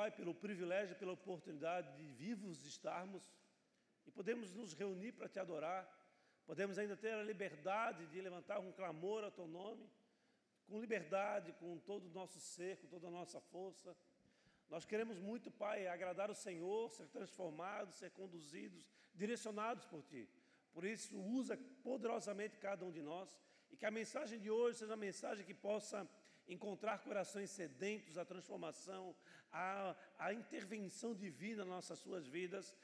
Pai, pelo privilégio, pela oportunidade de vivos estarmos e podemos nos reunir para te adorar, podemos ainda ter a liberdade de levantar um clamor ao teu nome, com liberdade, com todo o nosso ser, com toda a nossa força. Nós queremos muito, Pai, agradar o Senhor, ser transformados, ser conduzidos, direcionados por Ti. Por isso, usa poderosamente cada um de nós e que a mensagem de hoje seja uma mensagem que possa encontrar corações sedentos à transformação, à, intervenção divina nas nossas suas vidas,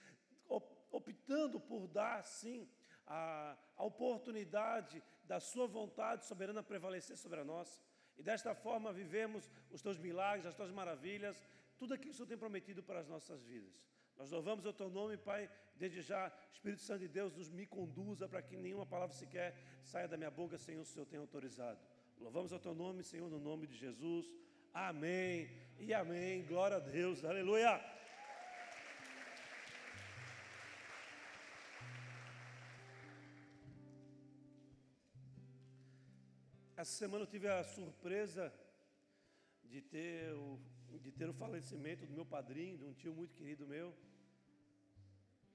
optando por dar, sim, a, a oportunidade da Sua vontade soberana prevalecer sobre a nossa. E desta forma vivemos os Teus milagres, as Tuas maravilhas, tudo aquilo que o Senhor tem prometido para as nossas vidas. Nós louvamos o Teu nome, Pai, desde já, Espírito Santo de Deus, nos me conduza para que nenhuma palavra sequer saia da minha boca sem o Senhor tenha autorizado. Louvamos o Teu nome, Senhor, no nome de Jesus. Amém e amém. Glória a Deus. Aleluia. Essa semana eu tive a surpresa de ter o, de ter o falecimento do meu padrinho, de um tio muito querido meu.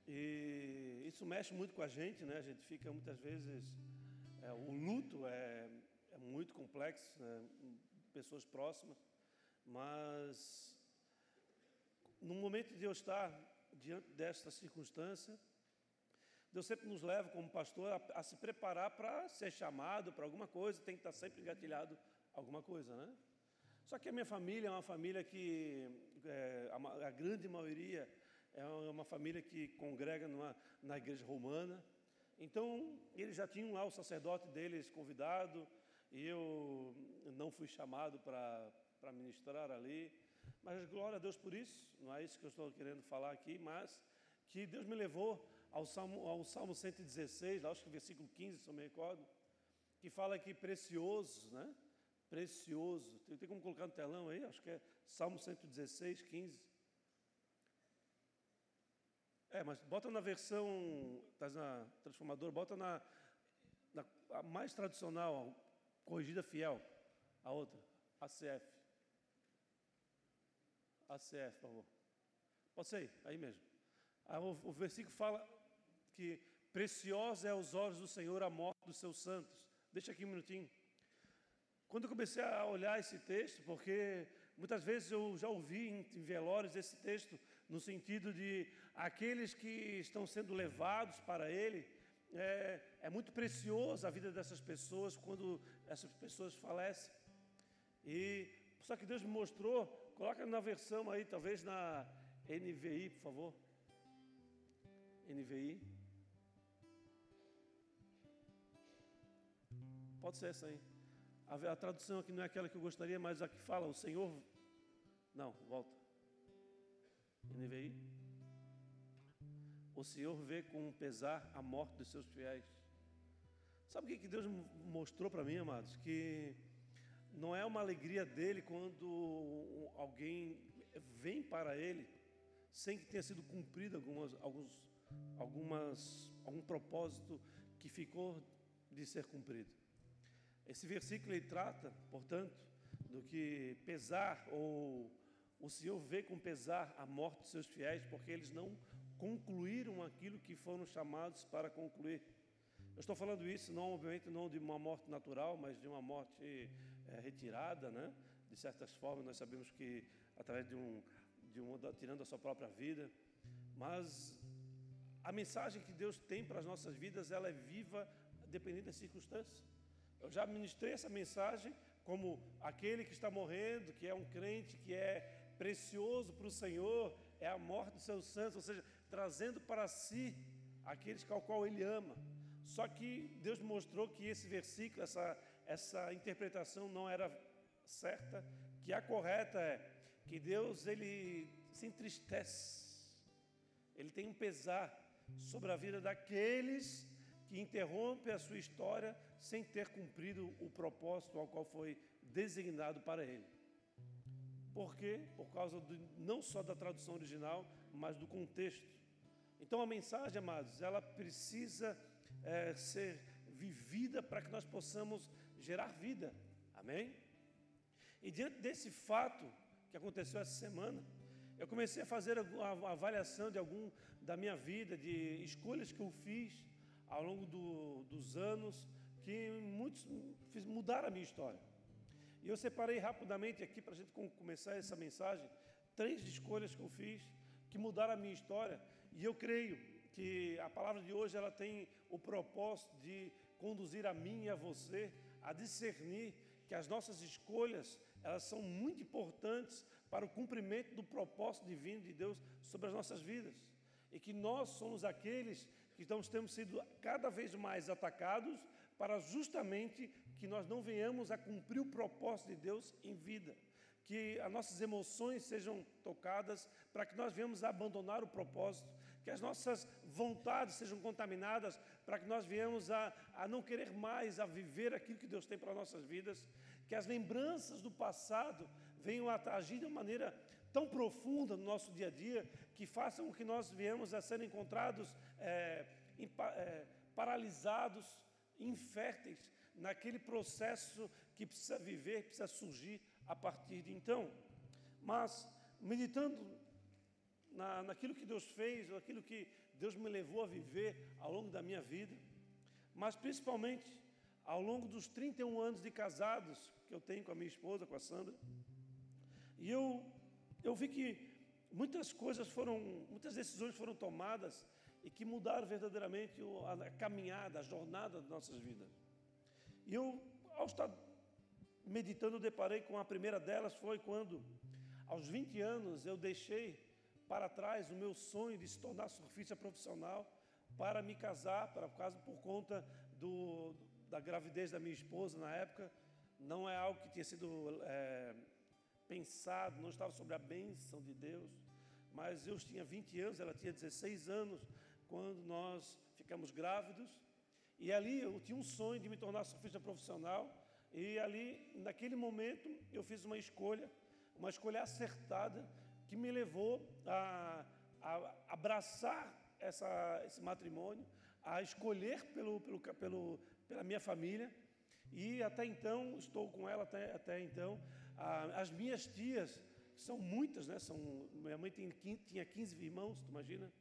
E isso mexe muito com a gente, né? A gente fica muitas vezes. É, o luto é, muito complexo, né? pessoas próximas, mas no momento de eu estar diante desta circunstância, Deus sempre nos leva, como pastor, a, a se preparar para ser chamado para alguma coisa, tem que estar sempre engatilhado alguma coisa, né? Só que a minha família é uma família que, é, a, a, grande maioria, é uma família que congrega numa, na igreja romana. Então, eles já tinham lá o sacerdote deles convidado, e eu não fui chamado para ministrar ali. Mas glória a Deus por isso, não é isso que eu estou querendo falar aqui, mas que Deus me levou ao Salmo, ao Salmo 116, acho que versículo 15, se eu me recordo, que fala que precioso, né? Precioso. Tem, tem como colocar no telão aí? Acho que é Salmo 116, 15. É, mas bota na versão, está na transformadora, bota na, na mais tradicional, corrigida fiel, a outra, ACF. ACF, por favor. Pode ser, aí mesmo. o, o versículo fala que preciosa é aos olhos do Senhor a morte dos seus santos. Deixa aqui um minutinho. Quando eu comecei a olhar esse texto, porque muitas vezes eu já ouvi em velórios esse texto, no sentido de aqueles que estão sendo levados para ele, é, é muito precioso a vida dessas pessoas quando essas pessoas falecem. E só que Deus me mostrou, coloca na versão aí, talvez na NVI, por favor. NVI. Pode ser essa aí. A, a, tradução aqui não é aquela que eu gostaria, mas a que fala o Senhor. Não, volta. NVI. O Senhor vê com pesar a morte dos seus fiéis. Sabe o que Deus mostrou para mim, amados? Que não é uma alegria dele quando alguém vem para ele sem que tenha sido cumprido algumas, alguns, algumas, algum propósito que ficou de ser cumprido. Esse versículo ele trata, portanto, do que pesar ou o Senhor vê com pesar a morte dos seus fiéis, porque eles não concluíram aquilo que foram chamados para concluir. Eu estou falando isso não, obviamente, não de uma morte natural, mas de uma morte é, retirada, né? De certas formas, nós sabemos que através de um, de um tirando a sua própria vida, mas a mensagem que Deus tem para as nossas vidas, ela é viva, dependendo das circunstâncias. Eu já ministrei essa mensagem como aquele que está morrendo, que é um crente, que é precioso para o Senhor, é a morte dos seus santos, ou seja, trazendo para si aqueles ao qual ele ama. Só que Deus mostrou que esse versículo, essa, essa interpretação não era certa, que a correta é que Deus ele se entristece, ele tem um pesar sobre a vida daqueles que interrompem a sua história sem ter cumprido o propósito ao qual foi designado para ele. Por quê? Por causa do, não só da tradução original, mas do contexto. Então a mensagem, amados, ela precisa é, ser vivida para que nós possamos gerar vida. Amém? E diante desse fato que aconteceu essa semana, eu comecei a fazer a avaliação de algum da minha vida, de escolhas que eu fiz ao longo do, dos anos, que muitos mudaram a minha história. E eu separei rapidamente aqui para a gente começar essa mensagem três escolhas que eu fiz que mudaram a minha história. E eu creio que a palavra de hoje ela tem o propósito de conduzir a mim e a você a discernir que as nossas escolhas elas são muito importantes para o cumprimento do propósito divino de Deus sobre as nossas vidas. E que nós somos aqueles que estamos temos sido cada vez mais atacados para justamente que nós não venhamos a cumprir o propósito de Deus em vida. Que as nossas emoções sejam tocadas para que nós venhamos a abandonar o propósito, que as nossas vontades sejam contaminadas para que nós venhamos a, a não querer mais a viver aquilo que Deus tem para nossas vidas, que as lembranças do passado venham a agir de uma maneira tão profunda no nosso dia a dia que façam com que nós venhamos a ser encontrados é, é, paralisados, inférteis naquele processo que precisa viver, precisa surgir a partir de então. Mas, meditando na, naquilo que Deus fez, naquilo que Deus me levou a viver ao longo da minha vida, mas principalmente ao longo dos 31 anos de casados que eu tenho com a minha esposa, com a Sandra, e eu, eu vi que muitas coisas foram, muitas decisões foram tomadas e que mudaram verdadeiramente a caminhada, a jornada das nossas vidas. E eu, ao estar meditando, deparei com a primeira delas, foi quando, aos 20 anos, eu deixei para trás o meu sonho de se tornar surfista profissional para me casar, para casa por conta do, da gravidez da minha esposa na época. Não é algo que tinha sido é, pensado, não estava sobre a bênção de Deus, mas eu tinha 20 anos, ela tinha 16 anos quando nós ficamos grávidos, e ali eu tinha um sonho de me tornar surfista profissional, e ali, naquele momento, eu fiz uma escolha, uma escolha acertada, que me levou a, a abraçar essa, esse matrimônio, a escolher pelo, pelo, pelo, pela minha família, e até então, estou com ela até, até então, as minhas tias, que são muitas, né? São, minha mãe tem, tinha 15 irmãos, tu imagina?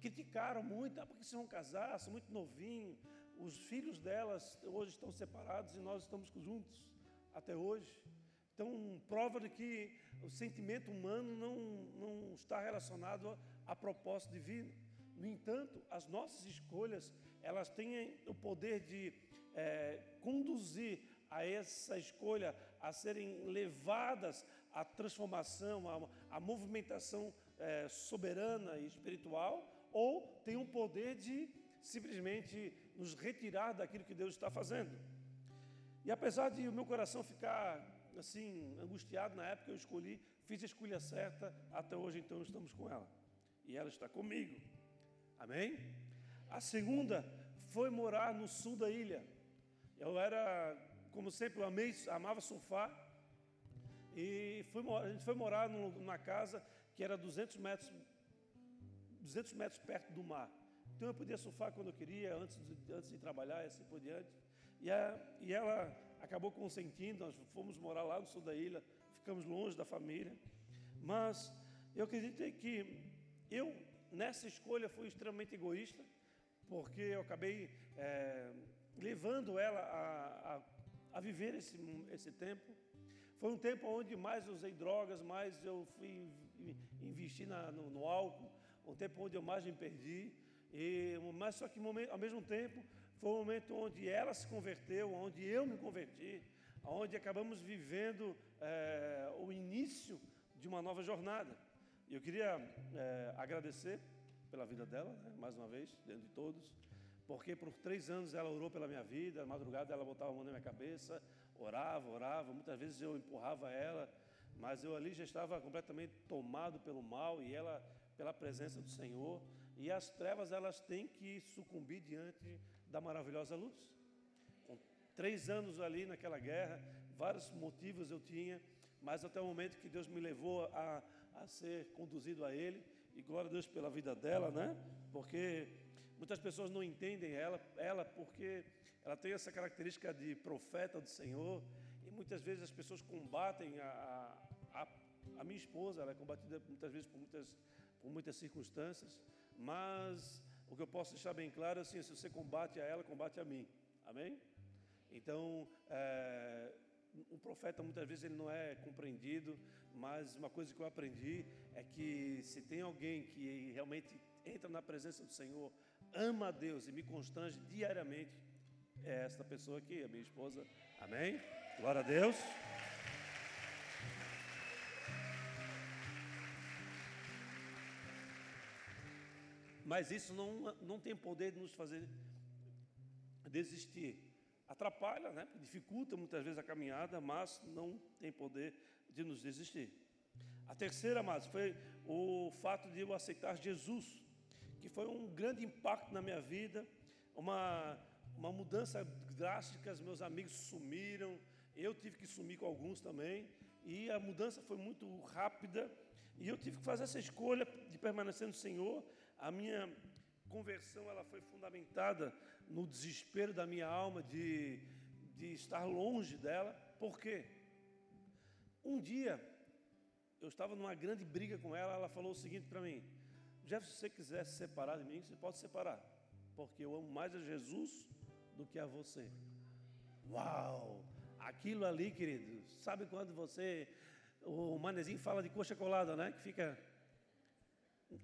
Criticaram muito, ah, porque vocês vão casar, são muito novinhos. Os filhos delas hoje estão separados e nós estamos juntos até hoje. Então, prova de que o sentimento humano não, não está relacionado a, propósito divino. No entanto, as nossas escolhas, elas têm o poder de é, conduzir a essa escolha a serem levadas à transformação, à, à movimentação é, soberana e espiritual, ou tem o poder de simplesmente nos retirar daquilo que Deus está fazendo. E apesar de o meu coração ficar assim angustiado na época, eu escolhi, fiz a escolha certa, até hoje então estamos com ela. E ela está comigo. Amém? A segunda foi morar no sul da ilha. Eu era como sempre, eu amei, amava surfar. E fui, a gente foi morar numa casa que era 200 metros, 200 metros perto do mar. Então eu podia surfar quando eu queria, antes de, antes de trabalhar e assim por diante. E, a, e ela acabou consentindo, nós fomos morar lá no sul da ilha, ficamos longe da família. Mas eu acredito que eu, nessa escolha, fui extremamente egoísta, porque eu acabei é, levando ela a, a a viver esse, esse tempo. Foi um tempo onde mais usei drogas, mais eu fui investir na, no, no, álcool, um tempo onde eu mais me perdi. E, mas só que ao mesmo tempo foi um momento onde ela se converteu, onde eu me converti, onde acabamos vivendo é, o início de uma nova jornada. E eu queria é, agradecer pela vida dela, né, mais uma vez, dentro de todos porque por três anos ela orou pela minha vida, madrugada ela botava a mão na minha cabeça, orava, orava, muitas vezes eu empurrava ela, mas eu ali já estava completamente tomado pelo mal e ela pela presença do Senhor, e as trevas elas têm que sucumbir diante da maravilhosa luz. Com três anos ali naquela guerra, vários motivos eu tinha, mas até o momento que Deus me levou a, a ser conduzido a Ele, e glória a Deus pela vida dela, né? Porque Muitas pessoas não entendem ela, ela porque ela tem essa característica de profeta do Senhor e muitas vezes as pessoas combatem a, a, a minha esposa, ela é combatida muitas vezes por muitas, por muitas circunstâncias, mas o que eu posso deixar bem claro é assim, se você combate a ela, combate a mim. Amém? Então, é, o profeta muitas vezes ele não é compreendido, mas uma coisa que eu aprendi é que se tem alguém que realmente entra na presença do Senhor, ama a Deus e me constrange diariamente, é esta pessoa aqui, a minha esposa. Amém? Glória a Deus. Mas isso não, não tem poder de nos fazer desistir. Atrapalha, né? dificulta muitas vezes a caminhada, mas não tem poder de nos desistir. A terceira, amados, foi o fato de eu aceitar Jesus, que foi um grande impacto na minha vida, uma, uma mudança drástica. Meus amigos sumiram, eu tive que sumir com alguns também, e a mudança foi muito rápida, e eu tive que fazer essa escolha de permanecer no Senhor. A minha conversão ela foi fundamentada no desespero da minha alma de, de estar longe dela. Por quê? Um dia eu estava numa grande briga com ela, ela falou o seguinte para mim: Jeff, se você quiser se separar de mim, você pode se separar, porque eu amo mais a Jesus do que a você. Uau! Aquilo ali, querido, sabe quando você, o manezinho fala de coxa colada, né? Que fica.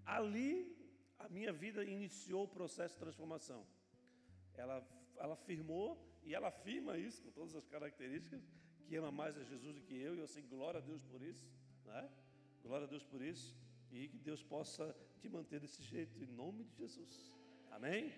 Ali, a minha vida iniciou o processo de transformação. Ela, ela firmou, e ela afirma isso com todas as características, que ama mais a Jesus do que eu, e eu sei glória a Deus por isso. Né? Glória a Deus por isso. E que Deus possa te manter desse jeito, em nome de Jesus. Amém?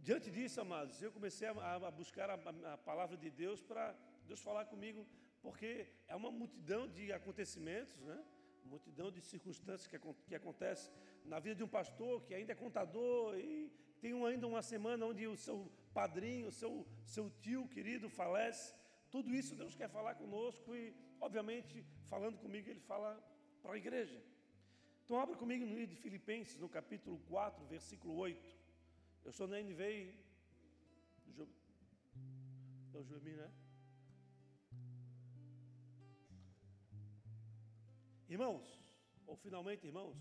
Diante disso, amados, eu comecei a, a buscar a, a, palavra de Deus para Deus falar comigo, porque é uma multidão de acontecimentos, né? multidão de circunstâncias que, que acontecem na vida de um pastor que ainda é contador e tem ainda uma semana onde o seu padrinho, o seu, seu tio querido falece. Tudo isso Deus quer falar conosco e obviamente, falando comigo, ele fala para a igreja. Então, abra comigo no livro de Filipenses, no capítulo 4, versículo 8. Eu sou na NVI. É o Joemir, né? Irmãos, ou finalmente, irmãos,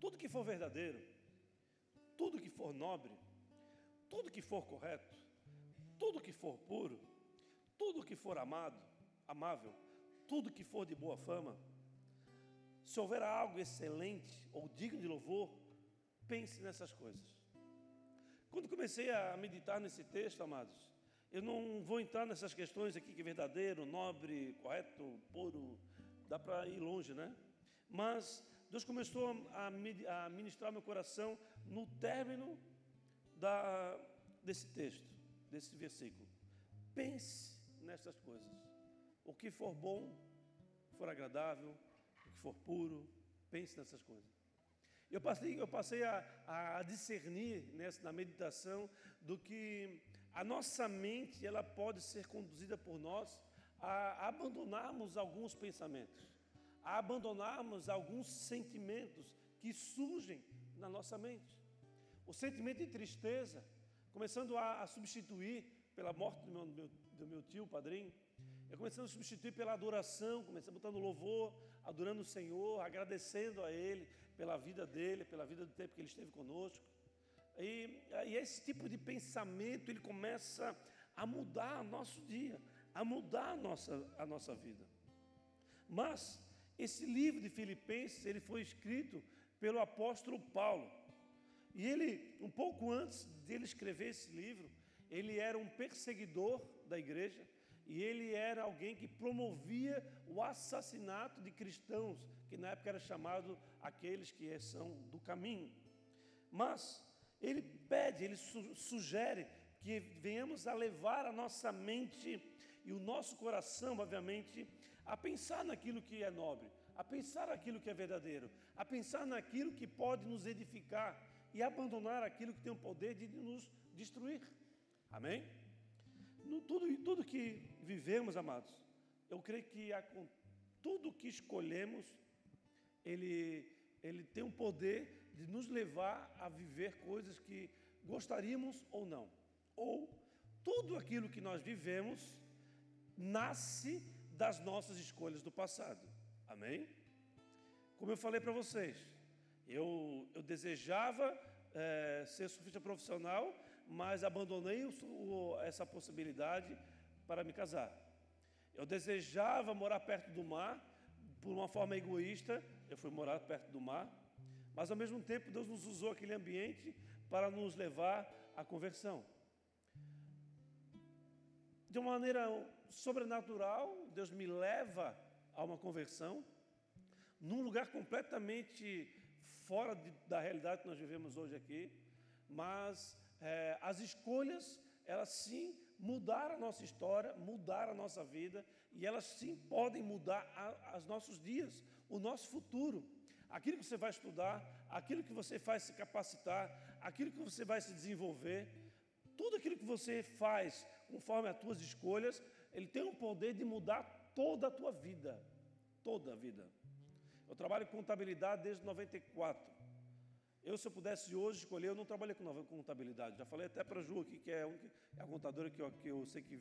tudo que for verdadeiro, tudo que for nobre, tudo que for correto, tudo que for puro, tudo que for amado, amável, tudo que for de boa fama, se houver algo excelente ou digno de louvor, pense nessas coisas. Quando comecei a meditar nesse texto, amados, eu não vou entrar nessas questões aqui que é verdadeiro, nobre, correto, puro, dá para ir longe, né? Mas Deus começou a ministrar meu coração no término da, desse texto, desse versículo. Pense nessas coisas. O que for bom, for agradável, o que for puro, pense nessas coisas. Eu passei, eu passei a, a discernir nessa, na meditação do que a nossa mente ela pode ser conduzida por nós a abandonarmos alguns pensamentos, a abandonarmos alguns sentimentos que surgem na nossa mente. O sentimento de tristeza, começando a, a substituir pela morte do meu, do meu, do meu tio, padrinho, é começando a substituir pela adoração, começando botando louvor, adorando o Senhor, agradecendo a Ele pela vida dele, pela vida do tempo que Ele esteve conosco. E, e esse tipo de pensamento, ele começa a mudar nosso dia, a mudar a nossa, a nossa vida. Mas, esse livro de Filipenses, ele foi escrito pelo apóstolo Paulo. E ele, um pouco antes dele escrever esse livro, ele era um perseguidor da igreja, e ele era alguém que promovia o assassinato de cristãos, que na época era chamado aqueles que são do caminho. Mas ele pede, ele sugere que venhamos a levar a nossa mente e o nosso coração, obviamente, a pensar naquilo que é nobre, a pensar naquilo que é verdadeiro, a pensar naquilo que pode nos edificar e abandonar aquilo que tem o poder de nos destruir. Amém? No, tudo, tudo que vivemos, amados, eu creio que tudo que escolhemos, ele, ele tem o poder de nos levar a viver coisas que gostaríamos ou não. Ou tudo aquilo que nós vivemos nasce das nossas escolhas do passado. Amém? Como eu falei para vocês, eu, eu desejava é, ser surfista profissional, mas abandonei o, o, essa possibilidade para me casar. Eu desejava morar perto do mar, por uma forma egoísta, eu fui morar perto do mar, mas ao mesmo tempo Deus nos usou aquele ambiente para nos levar à conversão. De uma maneira sobrenatural, Deus me leva a uma conversão, num lugar completamente fora de, da realidade que nós vivemos hoje aqui, mas é, as escolhas, elas sim mudaram a nossa história, mudaram a nossa vida, e elas sim podem mudar os nossos dias, o nosso futuro. Aquilo que você vai estudar, aquilo que você faz se capacitar, aquilo que você vai se desenvolver, tudo aquilo que você faz conforme as tuas escolhas, ele tem o poder de mudar toda a tua vida. Toda a vida. Eu trabalho com contabilidade desde 94. Eu, se eu pudesse hoje escolher, eu não trabalhei com contabilidade. Já falei até para a Ju aqui, que é, um, é a contadora que eu, que eu sei que,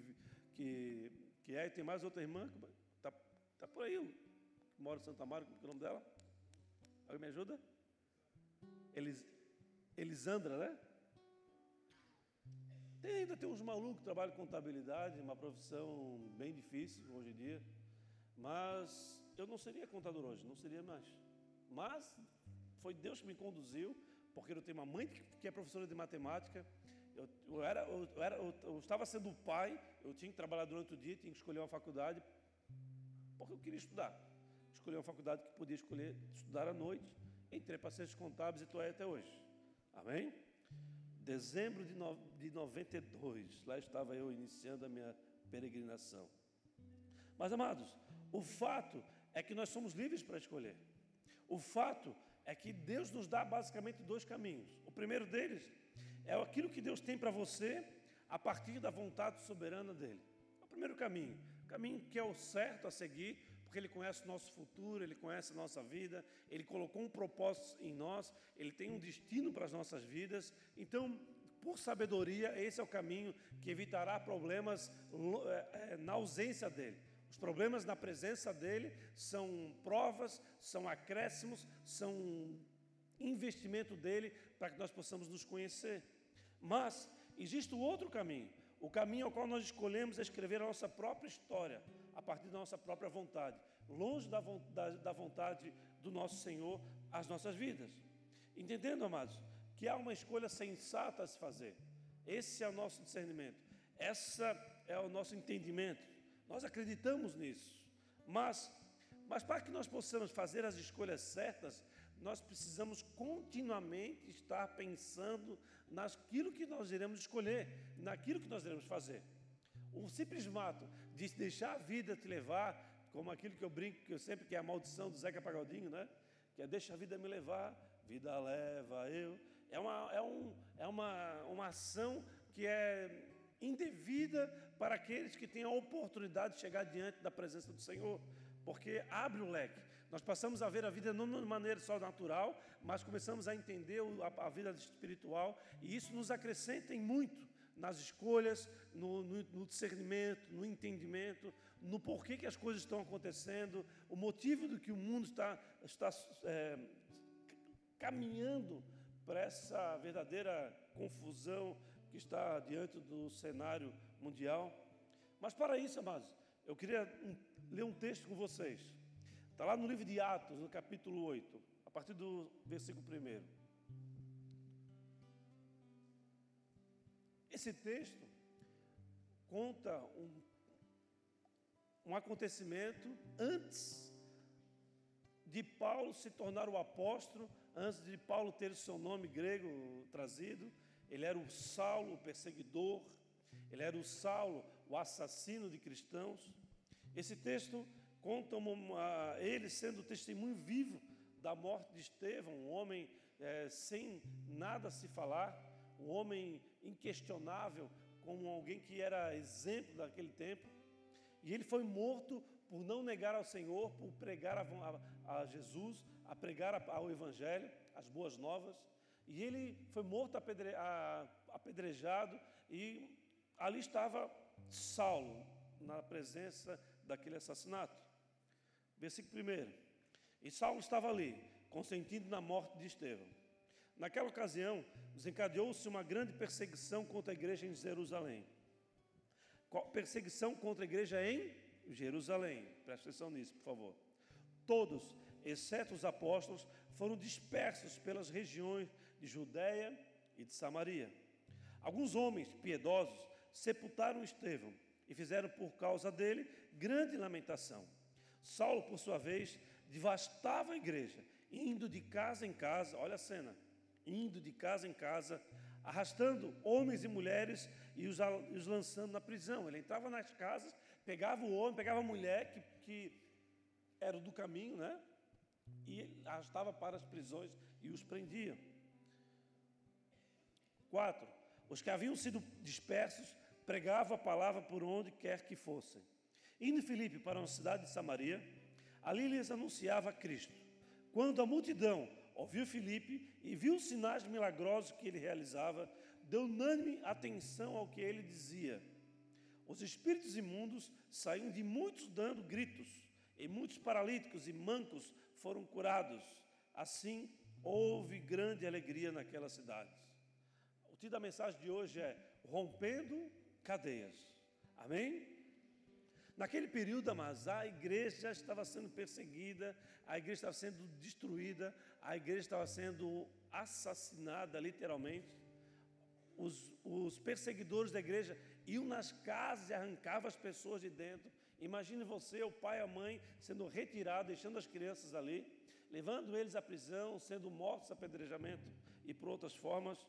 que, que é, e tem mais outra irmã, que está tá por aí, que mora em Santa Maria, como é o nome dela? Alguém me ajuda? Elis, Elisandra, né? Tem, ainda tem uns malucos que trabalham com contabilidade, uma profissão bem difícil hoje em dia. Mas eu não seria contador hoje, não seria mais. Mas foi Deus que me conduziu, porque eu tenho uma mãe que é professora de matemática. Eu, eu era, eu, era, eu, eu estava sendo pai, eu tinha que trabalhar durante o dia, tinha que escolher uma faculdade, porque eu queria estudar. Escolhi uma faculdade que podia escolher estudar à noite. Entrei para ciências contábeis e estou aí até hoje. Amém? Dezembro de, no, de 92, lá estava eu iniciando a minha peregrinação. Mas, amados, o fato é que nós somos livres para escolher. O fato é que Deus nos dá basicamente dois caminhos. O primeiro deles é aquilo que Deus tem para você a partir da vontade soberana dele. É o primeiro caminho, o caminho que é o certo a seguir, porque Ele conhece o nosso futuro, Ele conhece a nossa vida, Ele colocou um propósito em nós, Ele tem um destino para as nossas vidas. Então, por sabedoria, esse é o caminho que evitará problemas é, é, na ausência dele. Os problemas na presença dele são provas, são acréscimos, são investimento dele para que nós possamos nos conhecer. Mas existe o outro caminho, o caminho ao qual nós escolhemos é escrever a nossa própria história, a partir da nossa própria vontade, longe da, da, vontade do nosso Senhor as nossas vidas. Entendendo, amados, que há uma escolha sensata a se fazer. Esse é o nosso discernimento, essa é o nosso entendimento. Nós acreditamos nisso. Mas, mas para que nós possamos fazer as escolhas certas, nós precisamos continuamente estar pensando naquilo que nós iremos escolher, naquilo que nós iremos fazer. O simples fato de deixar a vida te levar, como aquilo que eu brinco, que eu sempre que é a maldição do Zeca Pagodinho, né? Que é deixa a vida me levar, vida leva eu. É uma, é um, é uma, uma ação que é indevida para aqueles que têm a oportunidade de chegar diante da presença do Senhor, porque abre o leque. Nós passamos a ver a vida não de maneira só natural, mas começamos a entender a vida espiritual, e isso nos acrescenta em muito nas escolhas, no, no, no, discernimento, no entendimento, no porquê que as coisas estão acontecendo, o motivo do que o mundo está, está é, caminhando para essa verdadeira confusão que está diante do cenário mundial. Mas para isso, amados, eu queria ler um texto com vocês. Está lá no livro de Atos, no capítulo 8, a partir do versículo 1. Esse texto conta um, um acontecimento antes de Paulo se tornar o apóstolo, antes de Paulo ter o seu nome grego trazido. Ele era o Saulo, o perseguidor, ele era o Saulo, o assassino de cristãos. Esse texto conta uma, ele sendo testemunho vivo da morte de Estevão, um homem é, sem nada a se falar, um homem inquestionável, como alguém que era exemplo daquele tempo. E ele foi morto por não negar ao Senhor, por pregar a, a, a Jesus, a pregar a, ao Evangelho, as boas novas. E ele foi morto apedre, apedrejado e ali estava Saulo, na presença daquele assassinato. Versículo 1. E Saulo estava ali, consentindo na morte de Estevão. Naquela ocasião, desencadeou-se uma grande perseguição contra a igreja em Jerusalém. Perseguição contra a igreja em Jerusalém. Presta atenção nisso, por favor. Todos, exceto os apóstolos, foram dispersos pelas regiões de Judéia e de Samaria. Alguns homens piedosos sepultaram Estevão e fizeram por causa dele grande lamentação. Saulo, por sua vez, devastava a igreja, indo de casa em casa, olha a cena, indo de casa em casa, arrastando homens e mulheres e os, os lançando na prisão. Ele entrava nas casas, pegava o homem, pegava a mulher que, que era do caminho, né? E arrastava para as prisões e os prendia. Quatro, os que haviam sido dispersos pregavam a palavra por onde quer que fossem. Indo Filipe para uma cidade de Samaria, ali lhes anunciava Cristo. Quando a multidão ouviu Filipe e viu os sinais milagrosos que ele realizava, deu unânime atenção ao que ele dizia. Os espíritos imundos saíam de muitos dando gritos, e muitos paralíticos e mancos foram curados. Assim, houve grande alegria naquela cidade. O título da mensagem de hoje é Rompendo Cadeias. Amém? Naquele período, amados, a igreja estava sendo perseguida, a igreja estava sendo destruída, a igreja estava sendo assassinada, literalmente. Os, os perseguidores da igreja iam nas casas e arrancavam as pessoas de dentro. Imagine você, o pai e a mãe, sendo retirados, deixando as crianças ali, levando eles à prisão, sendo mortos apedrejamento e por outras formas.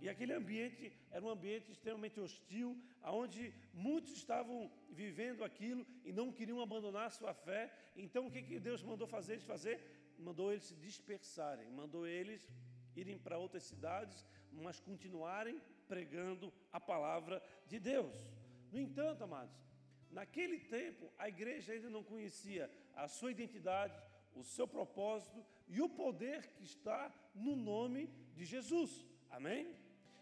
E aquele ambiente era um ambiente extremamente hostil, onde muitos estavam vivendo aquilo e não queriam abandonar sua fé. Então, o que, que Deus mandou fazer eles fazer? Mandou eles se dispersarem, mandou eles irem para outras cidades, mas continuarem pregando a palavra de Deus. No entanto, amados, naquele tempo a igreja ainda não conhecia a sua identidade, o seu propósito e o poder que está no nome de Jesus. Amém?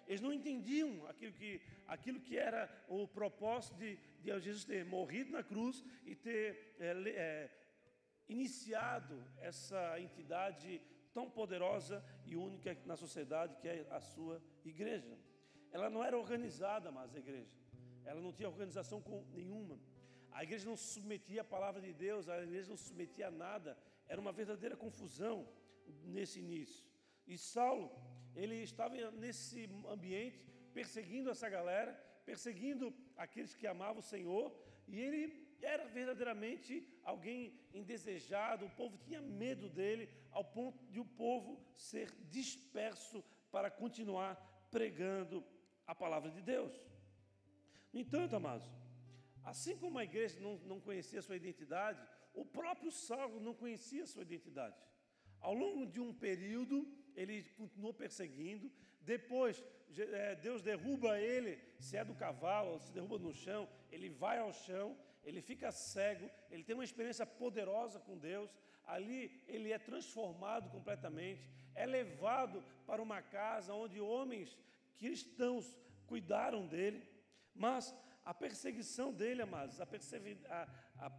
Eles não entendiam aquilo que, aquilo que era o propósito de, de Jesus ter morrido na cruz e ter é, é, iniciado essa entidade tão poderosa e única na sociedade que é a sua igreja. Ela não era organizada, mas a igreja. Ela não tinha organização com nenhuma. A igreja não se submetia à palavra de Deus, a igreja não se submetia a nada. Era uma verdadeira confusão nesse início. E Saulo, ele estava nesse ambiente perseguindo essa galera, perseguindo aqueles que amavam o Senhor, e ele era verdadeiramente alguém indesejado, o povo tinha medo dele, ao ponto de o povo ser disperso para continuar pregando a palavra de Deus. No entanto, amados, assim como a igreja não, não conhecia sua identidade, o próprio Saulo não conhecia sua identidade. Ao longo de um período, ele continuou perseguindo. Depois, é, Deus derruba ele, se é do cavalo, se derruba no chão, ele vai ao chão, ele fica cego, ele tem uma experiência poderosa com Deus. Ali ele é transformado completamente, é levado para uma casa onde homens cristãos cuidaram dele. Mas a perseguição dele, amados, a, a, a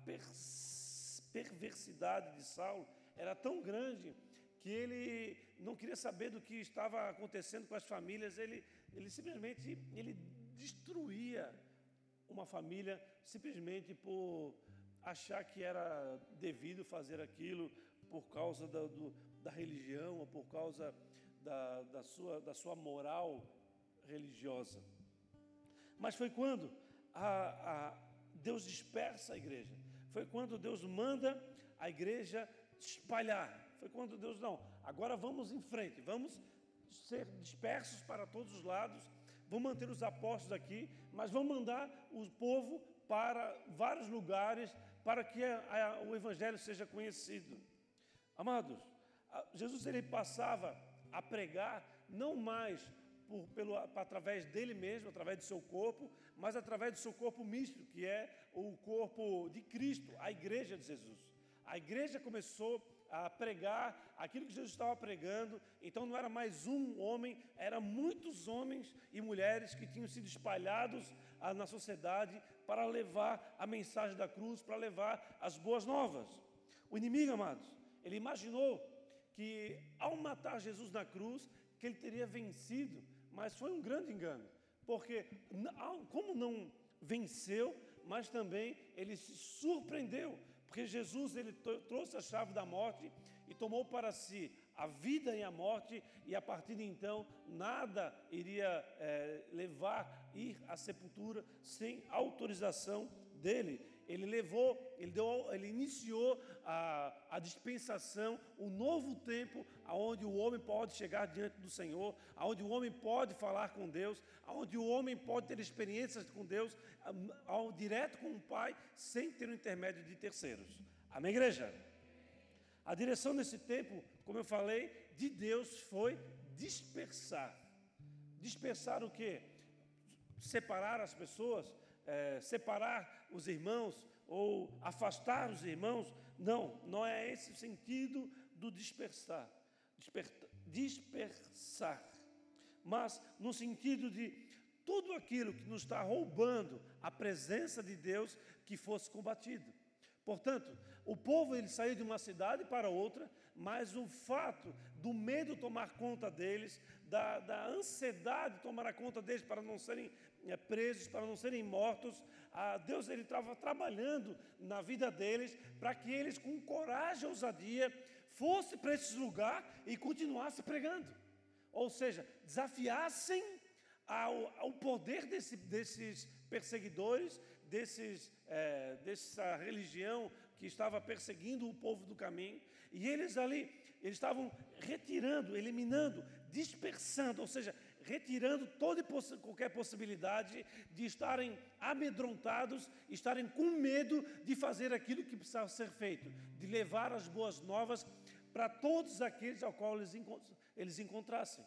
perversidade de Saulo era tão grande que ele não queria saber do que estava acontecendo com as famílias, ele, ele simplesmente ele destruía uma família simplesmente por achar que era devido fazer aquilo por causa da, do, da religião ou por causa da, da, sua, da sua moral religiosa. Mas foi quando a, a Deus dispersa a igreja, foi quando Deus manda a igreja espalhar foi quando Deus, não, agora vamos em frente, vamos ser dispersos para todos os lados, vamos manter os apóstolos aqui, mas vamos mandar o povo para vários lugares para que a, a, o evangelho seja conhecido. Amados, Jesus ele passava a pregar não mais por, pelo, através dele mesmo, através do seu corpo, mas através do seu corpo místico, que é o corpo de Cristo, a igreja de Jesus. A igreja começou a pregar aquilo que Jesus estava pregando. Então não era mais um homem, eram muitos homens e mulheres que tinham sido espalhados ah, na sociedade, para levar a mensagem da cruz, para levar as boas novas. O inimigo, amados, ele imaginou que ao matar Jesus na cruz, que ele teria vencido, mas foi um grande engano, porque como não venceu, mas também ele se surpreendeu, porque Jesus ele trouxe a chave da morte e tomou para si a vida e a morte, e a partir de então nada iria é, levar ir à sepultura sem autorização dele. Ele levou, ele, deu, ele iniciou a, a dispensação, o novo tempo, aonde o homem pode chegar diante do Senhor, aonde o homem pode falar com Deus, aonde o homem pode ter experiências com Deus, ao, direto com o Pai, sem ter o intermédio de terceiros. Amém, igreja? A direção nesse tempo, como eu falei, de Deus foi dispersar. Dispersar o quê? Separar as pessoas, é, separar os irmãos ou afastar os irmãos. Não, não é esse o sentido do dispersar. dispersar. Mas no sentido de tudo aquilo que nos está roubando a presença de Deus que fosse combatido. Portanto, o povo ele saiu de uma cidade para outra, mas o fato do medo tomar conta deles, da, da ansiedade tomar conta deles para não serem presos, para não serem mortos, a Deus ele estava trabalhando na vida deles para que eles, com coragem e ousadia, fossem para esse lugar e continuassem pregando. Ou seja, desafiassem ao, ao poder desse, desses perseguidores, desses, é, dessa religião que estava perseguindo o povo do caminho, e eles ali, eles estavam retirando, eliminando, dispersando, ou seja, retirando toda e poss qualquer possibilidade de estarem amedrontados, estarem com medo de fazer aquilo que precisava ser feito, de levar as boas novas para todos aqueles ao qual eles, eles encontrassem.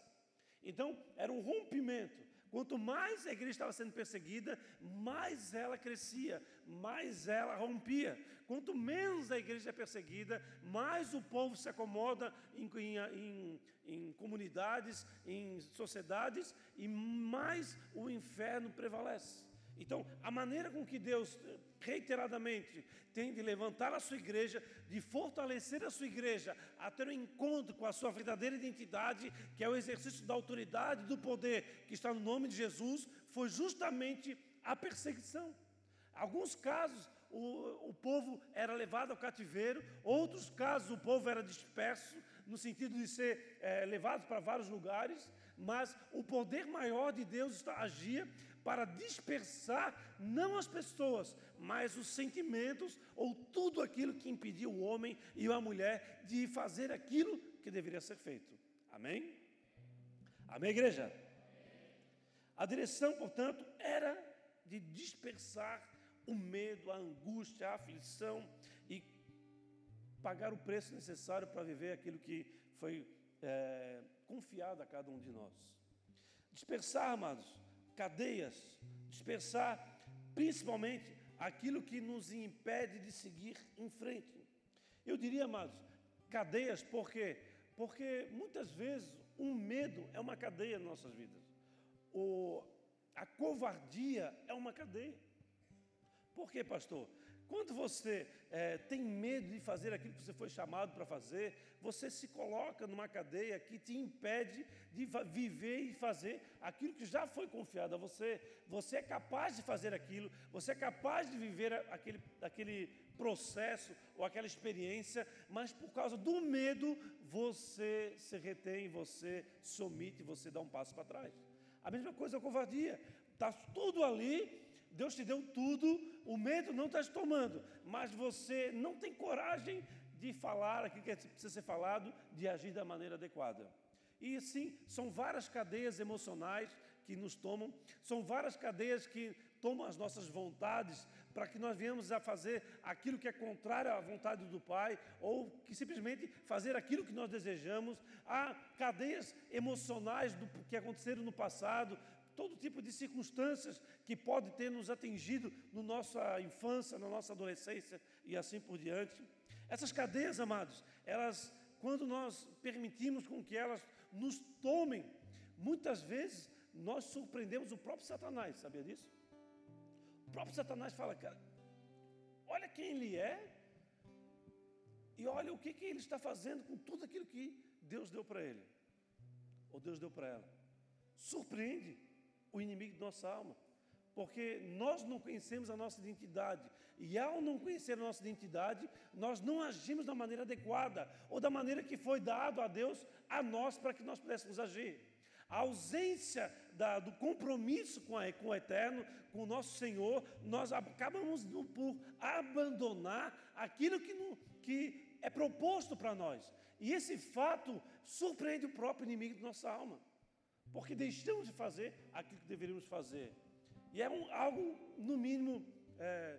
Então, era um rompimento Quanto mais a igreja estava sendo perseguida, mais ela crescia, mais ela rompia. Quanto menos a igreja é perseguida, mais o povo se acomoda em, em, em comunidades, em sociedades, e mais o inferno prevalece. Então, a maneira com que Deus reiteradamente tem de levantar a sua igreja, de fortalecer a sua igreja, a ter um encontro com a sua verdadeira identidade, que é o exercício da autoridade e do poder que está no nome de Jesus, foi justamente a perseguição. Alguns casos o, o povo era levado ao cativeiro, outros casos o povo era disperso, no sentido de ser é, levado para vários lugares, mas o poder maior de Deus agia para dispersar não as pessoas, mas os sentimentos ou tudo aquilo que impedia o homem e a mulher de fazer aquilo que deveria ser feito. Amém? Amém, igreja? A direção, portanto, era de dispersar o medo, a angústia, a aflição e pagar o preço necessário para viver aquilo que foi é, confiado a cada um de nós. Dispersar, amados, cadeias, dispersar principalmente aquilo que nos impede de seguir em frente. Eu diria, amados, cadeias, por quê? Porque muitas vezes um medo é uma cadeia nas nossas vidas. O, a covardia é uma cadeia. Por quê, pastor? Quando você é, tem medo de fazer aquilo que você foi chamado para fazer, você se coloca numa cadeia que te impede de viver e fazer aquilo que já foi confiado a você. Você é capaz de fazer aquilo, você é capaz de viver aquele, aquele processo ou aquela experiência, mas por causa do medo, você se retém, você se omite, você dá um passo para trás. A mesma coisa é a covardia. Está tudo ali, Deus te deu tudo, o medo não está te tomando, mas você não tem coragem de falar aquilo que precisa ser falado, de agir da maneira adequada. E sim, são várias cadeias emocionais que nos tomam, são várias cadeias que tomam as nossas vontades para que nós venhamos a fazer aquilo que é contrário à vontade do Pai, ou que simplesmente fazer aquilo que nós desejamos. Há cadeias emocionais do que aconteceram no passado, todo tipo de circunstâncias que pode ter nos atingido na nossa infância, na nossa adolescência e assim por diante. Essas cadeias, amados, elas, quando nós permitimos com que elas nos tomem, muitas vezes nós surpreendemos o próprio Satanás, sabia disso? O próprio Satanás fala, cara, olha quem ele é e olha o que, que ele está fazendo com tudo aquilo que Deus deu para ele, ou Deus deu para ela. Surpreende o inimigo de nossa alma, porque nós não conhecemos a nossa identidade, e ao não conhecer a nossa identidade, nós não agimos da maneira adequada, ou da maneira que foi dado a Deus a nós para que nós pudéssemos agir. A ausência da, do compromisso com, a, com o eterno, com o nosso Senhor, nós acabamos por abandonar aquilo que, no, que é proposto para nós. E esse fato surpreende o próprio inimigo de nossa alma, porque deixamos de fazer aquilo que deveríamos fazer. E é um, algo, no mínimo, é,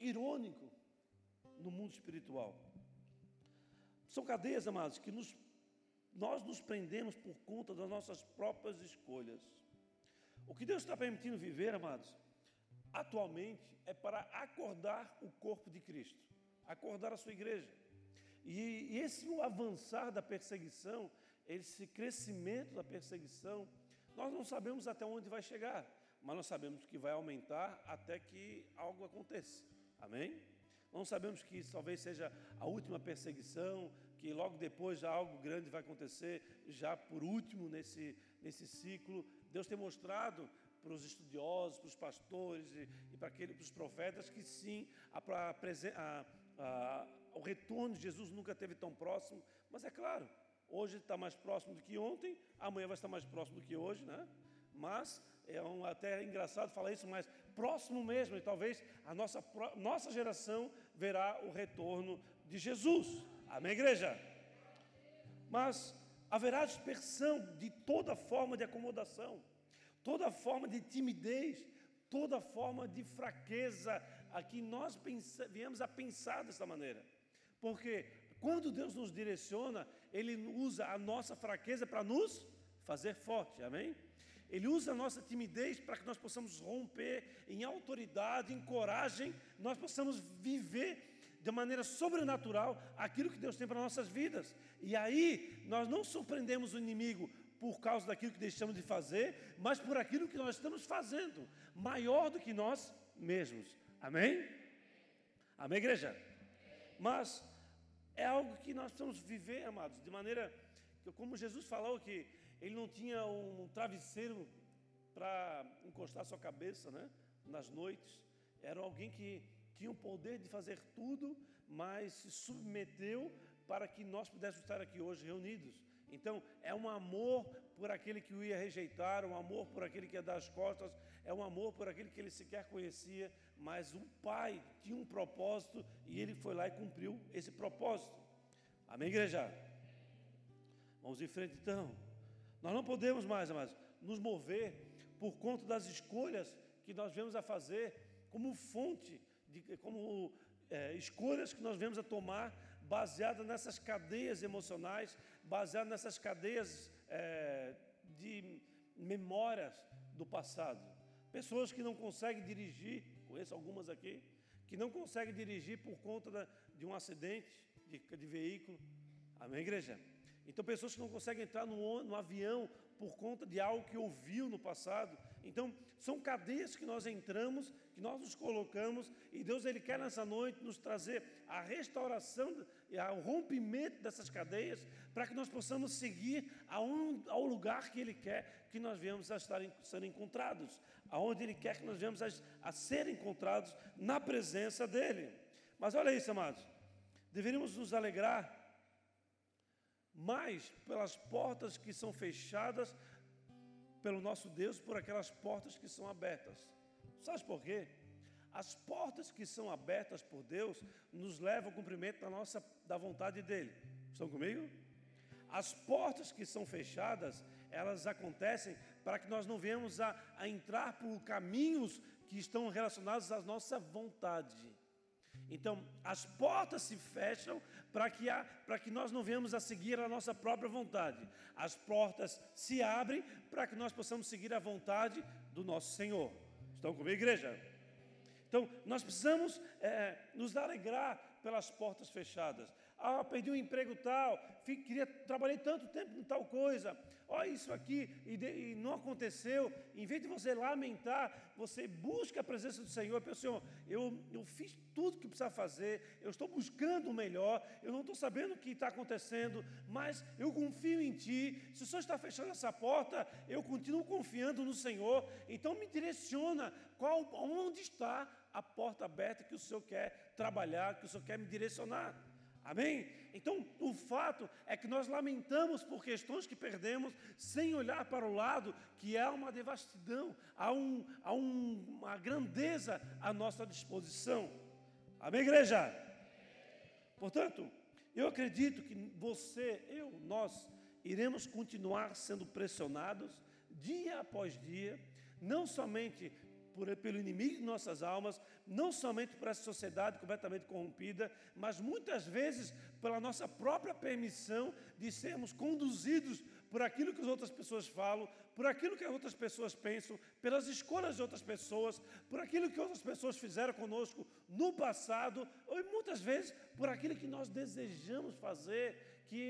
irônico no mundo espiritual. São cadeias, amados, que nos nós nos prendemos por conta das nossas próprias escolhas. O que Deus está permitindo viver, amados, atualmente é para acordar o corpo de Cristo, acordar a sua igreja. E, e esse avançar da perseguição, esse crescimento da perseguição, nós não sabemos até onde vai chegar, mas nós sabemos que vai aumentar até que algo aconteça. Amém? Não sabemos que talvez seja a última perseguição, que logo depois já algo grande vai acontecer, já por último nesse, nesse ciclo. Deus tem mostrado para os estudiosos, para os pastores e, e para, aquele, para os profetas que sim, a, a, a, o retorno de Jesus nunca esteve tão próximo, mas é claro, hoje está mais próximo do que ontem, amanhã vai estar mais próximo do que hoje, né? Mas é um, até engraçado falar isso, mas próximo mesmo, e talvez a nossa, nossa geração verá o retorno de Jesus. Amém, igreja? Mas haverá dispersão de toda forma de acomodação, toda forma de timidez, toda forma de fraqueza, a que nós viemos a pensar dessa maneira. Porque quando Deus nos direciona, Ele usa a nossa fraqueza para nos fazer forte, amém? Ele usa a nossa timidez para que nós possamos romper em autoridade, em coragem, nós possamos viver de maneira sobrenatural aquilo que Deus tem para nossas vidas. E aí nós não surpreendemos o inimigo por causa daquilo que deixamos de fazer, mas por aquilo que nós estamos fazendo, maior do que nós mesmos. Amém? Amém, igreja? Mas é algo que nós precisamos viver, amados, de maneira que, como Jesus falou que ele não tinha um travesseiro para encostar sua cabeça, né, nas noites, era alguém que tinha o poder de fazer tudo, mas se submeteu para que nós pudéssemos estar aqui hoje reunidos. Então, é um amor por aquele que o ia rejeitar, um amor por aquele que ia dar as costas, é um amor por aquele que ele sequer conhecia, mas o Pai tinha um propósito e ele foi lá e cumpriu esse propósito. Amém, igreja? Vamos em frente então. Nós não podemos mais, amados, nos mover por conta das escolhas que nós vemos a fazer como fonte de, como é, escolhas que nós vemos a tomar baseadas nessas cadeias emocionais, baseadas nessas cadeias é, de memórias do passado. Pessoas que não conseguem dirigir, conheço algumas aqui, que não conseguem dirigir por conta da, de um acidente de, de, veículo. Amém, igreja? Então, pessoas que não conseguem entrar no, no avião por conta de algo que ouviu no passado. Então, são cadeias que nós entramos, que nós nos colocamos, e Deus ele quer nessa noite nos trazer a restauração, o rompimento dessas cadeias, para que nós possamos seguir um, ao lugar que Ele quer que nós venhamos a estar sendo encontrados, aonde Ele quer que nós venhamos a, a ser encontrados na presença dEle. Mas olha isso, amados, deveríamos nos alegrar mais pelas portas que são fechadas pelo nosso Deus, por aquelas portas que são abertas. Sabe por quê? As portas que são abertas por Deus nos levam ao cumprimento da nossa da vontade dele. Estão comigo? As portas que são fechadas, elas acontecem para que nós não venhamos a, a entrar por caminhos que estão relacionados à nossa vontade. Então, as portas se fecham para que, que nós não venhamos a seguir a nossa própria vontade. As portas se abrem para que nós possamos seguir a vontade do nosso Senhor. Estão comigo, igreja? Então, nós precisamos é, nos alegrar pelas portas fechadas. Ah, perdi um emprego tal, queria trabalhei tanto tempo em tal coisa. Olha isso aqui e, de, e, não aconteceu. Em vez de você lamentar, você busca a presença do Senhor. Pensa, Senhor, eu, eu fiz tudo que precisava fazer, eu estou buscando o melhor, eu não estou sabendo o que está acontecendo, mas eu confio em Ti. Se o Senhor está fechando essa porta, eu continuo confiando no Senhor. Então me direciona qual, onde está a porta aberta que o Senhor quer trabalhar, que o Senhor quer me direcionar. Amém? Então, o fato é que nós lamentamos por questões que perdemos sem olhar para o lado que há uma devastidão, há, um, há um, uma grandeza à nossa disposição. Amém, igreja? Portanto, eu acredito que você, eu, nós, iremos continuar sendo pressionados dia após dia, não somente por, pelo inimigo de nossas almas, não somente por essa sociedade completamente corrompida, mas muitas vezes pela nossa própria permissão de sermos conduzidos por aquilo que as outras pessoas falam, por aquilo que as outras pessoas pensam, pelas escolhas de outras pessoas, por aquilo que outras pessoas fizeram conosco no passado, ou muitas vezes por aquilo que nós desejamos fazer, que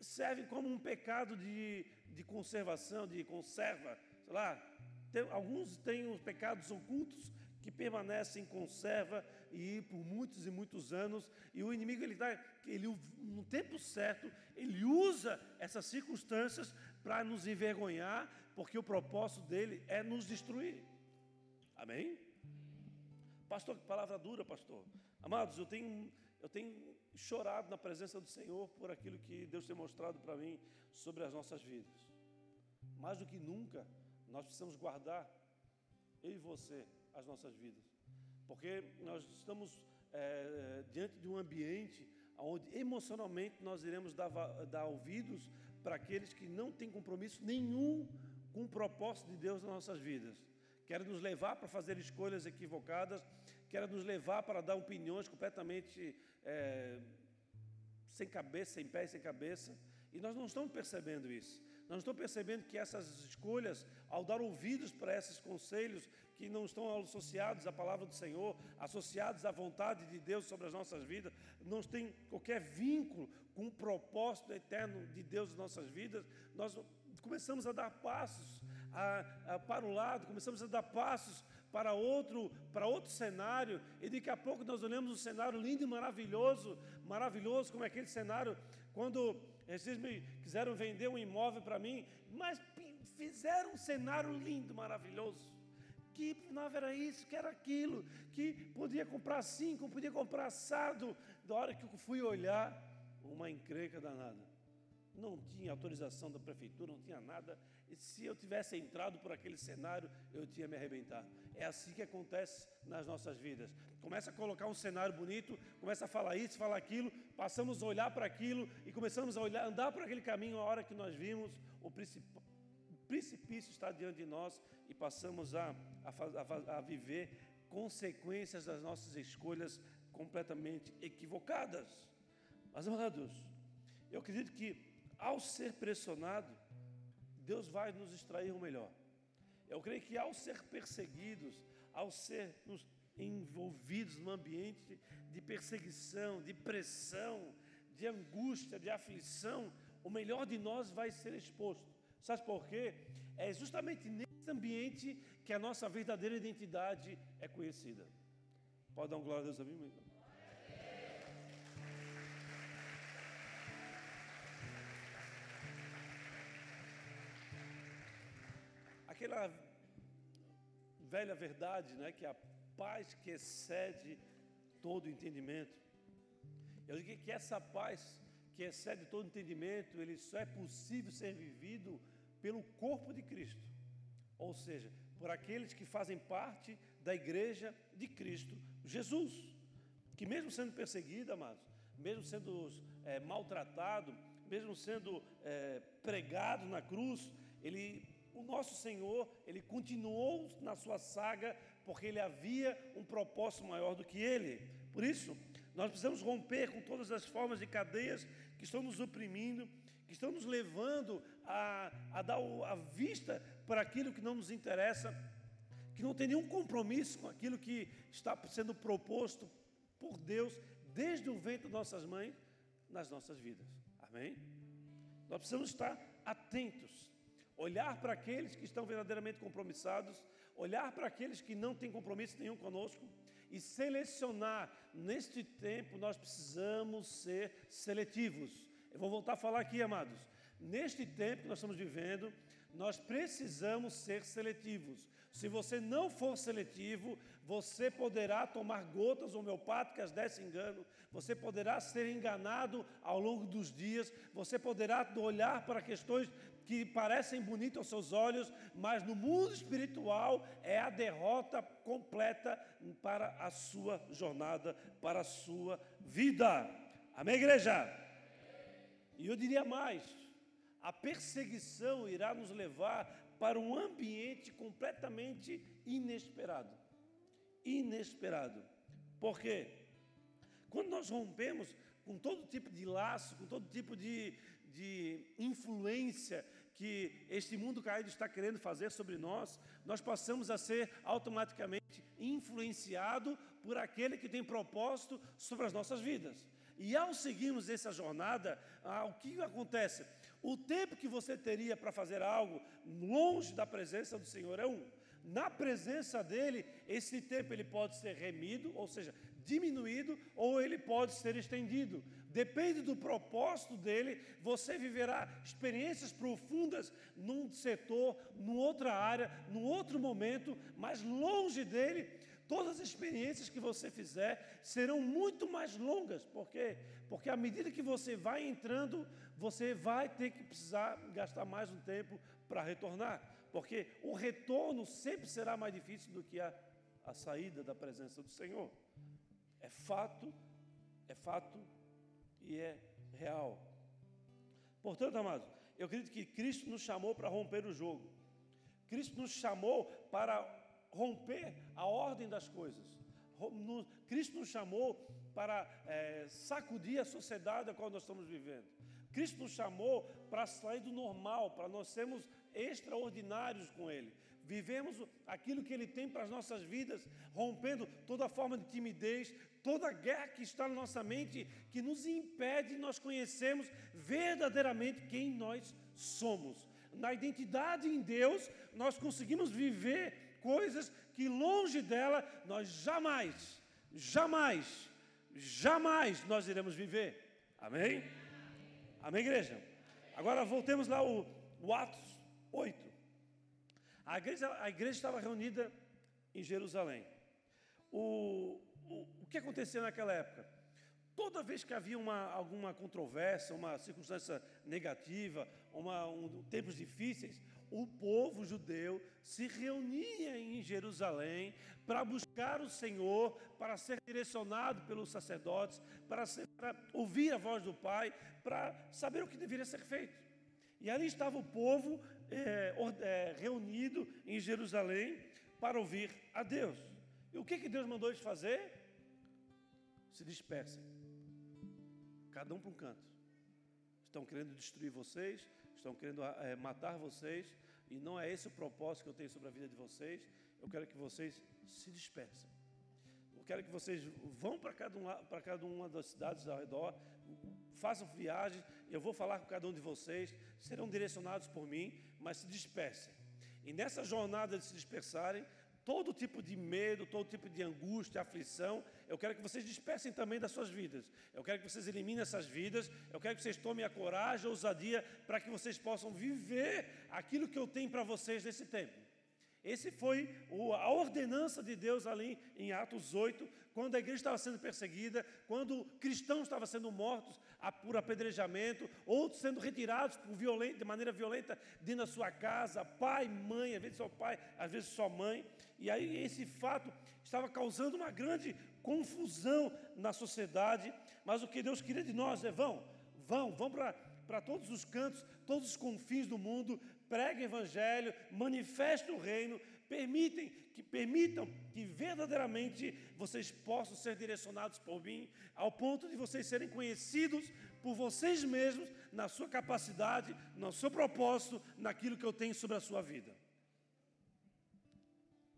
serve como um pecado de, de conservação, de conserva, sei lá, alguns têm os pecados ocultos que permanecem em conserva e por muitos e muitos anos, e o inimigo ele dá, ele no tempo certo, ele usa essas circunstâncias para nos envergonhar, porque o propósito dele é nos destruir. Amém? Pastor, que palavra dura, pastor. Amados, eu tenho eu tenho chorado na presença do Senhor por aquilo que Deus tem mostrado para mim sobre as nossas vidas. Mais do que nunca, nós precisamos guardar, eu e você, as nossas vidas. Porque nós estamos é, diante de um ambiente onde emocionalmente nós iremos dar, dar ouvidos para aqueles que não têm compromisso nenhum com o propósito de Deus nas nossas vidas. Querem nos levar para fazer escolhas equivocadas, querem nos levar para dar opiniões completamente é, sem cabeça, sem pé sem cabeça. E nós não estamos percebendo isso. Nós estamos percebendo que essas escolhas, ao dar ouvidos para esses conselhos que não estão associados à palavra do Senhor, associados à vontade de Deus sobre as nossas vidas, não tem qualquer vínculo com o propósito eterno de Deus nas nossas vidas, nós começamos a dar passos a, a, para o lado, começamos a dar passos para outro, para outro cenário, e daqui a pouco nós olhamos um cenário lindo e maravilhoso, maravilhoso como é aquele cenário quando vocês me quiseram vender um imóvel para mim, mas fizeram um cenário lindo, maravilhoso. Que não era isso, que era aquilo, que podia comprar cinco, podia comprar assado. Da hora que eu fui olhar, uma encrenca danada. Não tinha autorização da prefeitura, não tinha nada. Se eu tivesse entrado por aquele cenário, eu tinha me arrebentado. É assim que acontece nas nossas vidas. Começa a colocar um cenário bonito, começa a falar isso, falar aquilo, passamos a olhar para aquilo e começamos a olhar, andar por aquele caminho a hora que nós vimos o precipício está diante de nós e passamos a, a, a viver consequências das nossas escolhas completamente equivocadas. Mas, amados, eu acredito que ao ser pressionado, Deus vai nos extrair o melhor. Eu creio que ao ser perseguidos, ao ser envolvidos num ambiente de perseguição, de pressão, de angústia, de aflição, o melhor de nós vai ser exposto. Sabe por quê? É justamente nesse ambiente que a nossa verdadeira identidade é conhecida. Pode dar um glória a Deus a mim, meu irmão? Aquela velha verdade, né, que a paz que excede todo entendimento. Eu digo que essa paz que excede todo entendimento, ele só é possível ser vivido pelo corpo de Cristo. Ou seja, por aqueles que fazem parte da igreja de Cristo Jesus, que mesmo sendo perseguido, amados, mesmo sendo é, maltratado, mesmo sendo é, pregado na cruz, ele o nosso Senhor, ele continuou na sua saga porque ele havia um propósito maior do que ele. Por isso, nós precisamos romper com todas as formas de cadeias que estão nos oprimindo, que estão nos levando a, a dar a vista para aquilo que não nos interessa, que não tem nenhum compromisso com aquilo que está sendo proposto por Deus desde o ventre de nossas mães. nas nossas vidas. Amém? Nós precisamos estar atentos, olhar para aqueles que estão verdadeiramente compromissados, olhar para aqueles que não têm compromisso nenhum conosco e selecionar. Neste tempo, nós precisamos ser seletivos. Eu vou voltar a falar aqui, amados. Neste tempo que nós estamos vivendo, nós precisamos ser seletivos. Se você não for seletivo, você poderá tomar gotas homeopáticas desse engano, você poderá ser enganado ao longo dos dias, você poderá olhar para questões que parecem bonitas aos seus olhos, mas no mundo espiritual é a derrota completa para a sua jornada, para a sua vida. Amém, igreja? E eu diria mais: a perseguição irá nos levar para um ambiente completamente inesperado. Inesperado. Por quê? Quando nós rompemos com todo tipo de laço, com todo tipo de, de influência que este mundo caído está querendo fazer sobre nós, nós passamos a ser automaticamente influenciado por aquele que tem propósito sobre as nossas vidas. E ao seguirmos essa jornada, ah, o que acontece? O tempo que você teria para fazer algo longe da presença do Senhor é um. Na presença dele, esse tempo ele pode ser remido, ou seja, diminuído, ou ele pode ser estendido. Depende do propósito dele, você viverá experiências profundas num setor, numa outra área, num outro momento, mas longe dele, todas as experiências que você fizer serão muito mais longas. Por quê? Porque à medida que você vai entrando você vai ter que precisar gastar mais um tempo para retornar, porque o retorno sempre será mais difícil do que a, a saída da presença do Senhor. É fato, é fato e é real. Portanto, amados, eu acredito que Cristo nos chamou para romper o jogo. Cristo nos chamou para romper a ordem das coisas. Cristo nos chamou para é, sacudir a sociedade a qual nós estamos vivendo. Cristo nos chamou para sair do normal, para nós sermos extraordinários com Ele. Vivemos aquilo que Ele tem para as nossas vidas, rompendo toda forma de timidez, toda guerra que está na nossa mente, que nos impede de nós conhecermos verdadeiramente quem nós somos. Na identidade em Deus, nós conseguimos viver coisas que longe dela nós jamais, jamais, jamais nós iremos viver. Amém? Amém, igreja? Agora voltemos lá o, o Atos 8. A igreja, a igreja estava reunida em Jerusalém. O, o, o que acontecia naquela época? Toda vez que havia uma, alguma controvérsia, uma circunstância negativa, uma, um, tempos difíceis, o povo judeu se reunia em Jerusalém para buscar o Senhor, para ser direcionado pelos sacerdotes, para, ser, para ouvir a voz do Pai, para saber o que deveria ser feito. E ali estava o povo é, é, reunido em Jerusalém para ouvir a Deus. E o que, que Deus mandou eles fazer? Se dispersem, cada um para um canto. Estão querendo destruir vocês, estão querendo é, matar vocês, e não é esse o propósito que eu tenho sobre a vida de vocês. Eu quero que vocês se dispersem. Eu quero que vocês vão para cada, um, para cada uma das cidades ao redor, façam viagens, eu vou falar com cada um de vocês, serão direcionados por mim, mas se dispersem. E nessa jornada de se dispersarem, todo tipo de medo, todo tipo de angústia, aflição, eu quero que vocês dispersem também das suas vidas. Eu quero que vocês eliminem essas vidas. Eu quero que vocês tomem a coragem, a ousadia, para que vocês possam viver aquilo que eu tenho para vocês nesse tempo. Esse foi a ordenança de Deus ali em Atos 8, quando a igreja estava sendo perseguida, quando cristãos estavam sendo mortos por apedrejamento, outros sendo retirados violento, de maneira violenta dentro da sua casa, pai, mãe, às vezes seu pai, às vezes sua mãe. E aí esse fato estava causando uma grande confusão na sociedade, mas o que Deus queria de nós é: vão, vão, vão para todos os cantos, todos os confins do mundo, preguem o evangelho, manifestem o reino, permitem que permitam que verdadeiramente vocês possam ser direcionados por mim, ao ponto de vocês serem conhecidos por vocês mesmos na sua capacidade, no seu propósito, naquilo que eu tenho sobre a sua vida.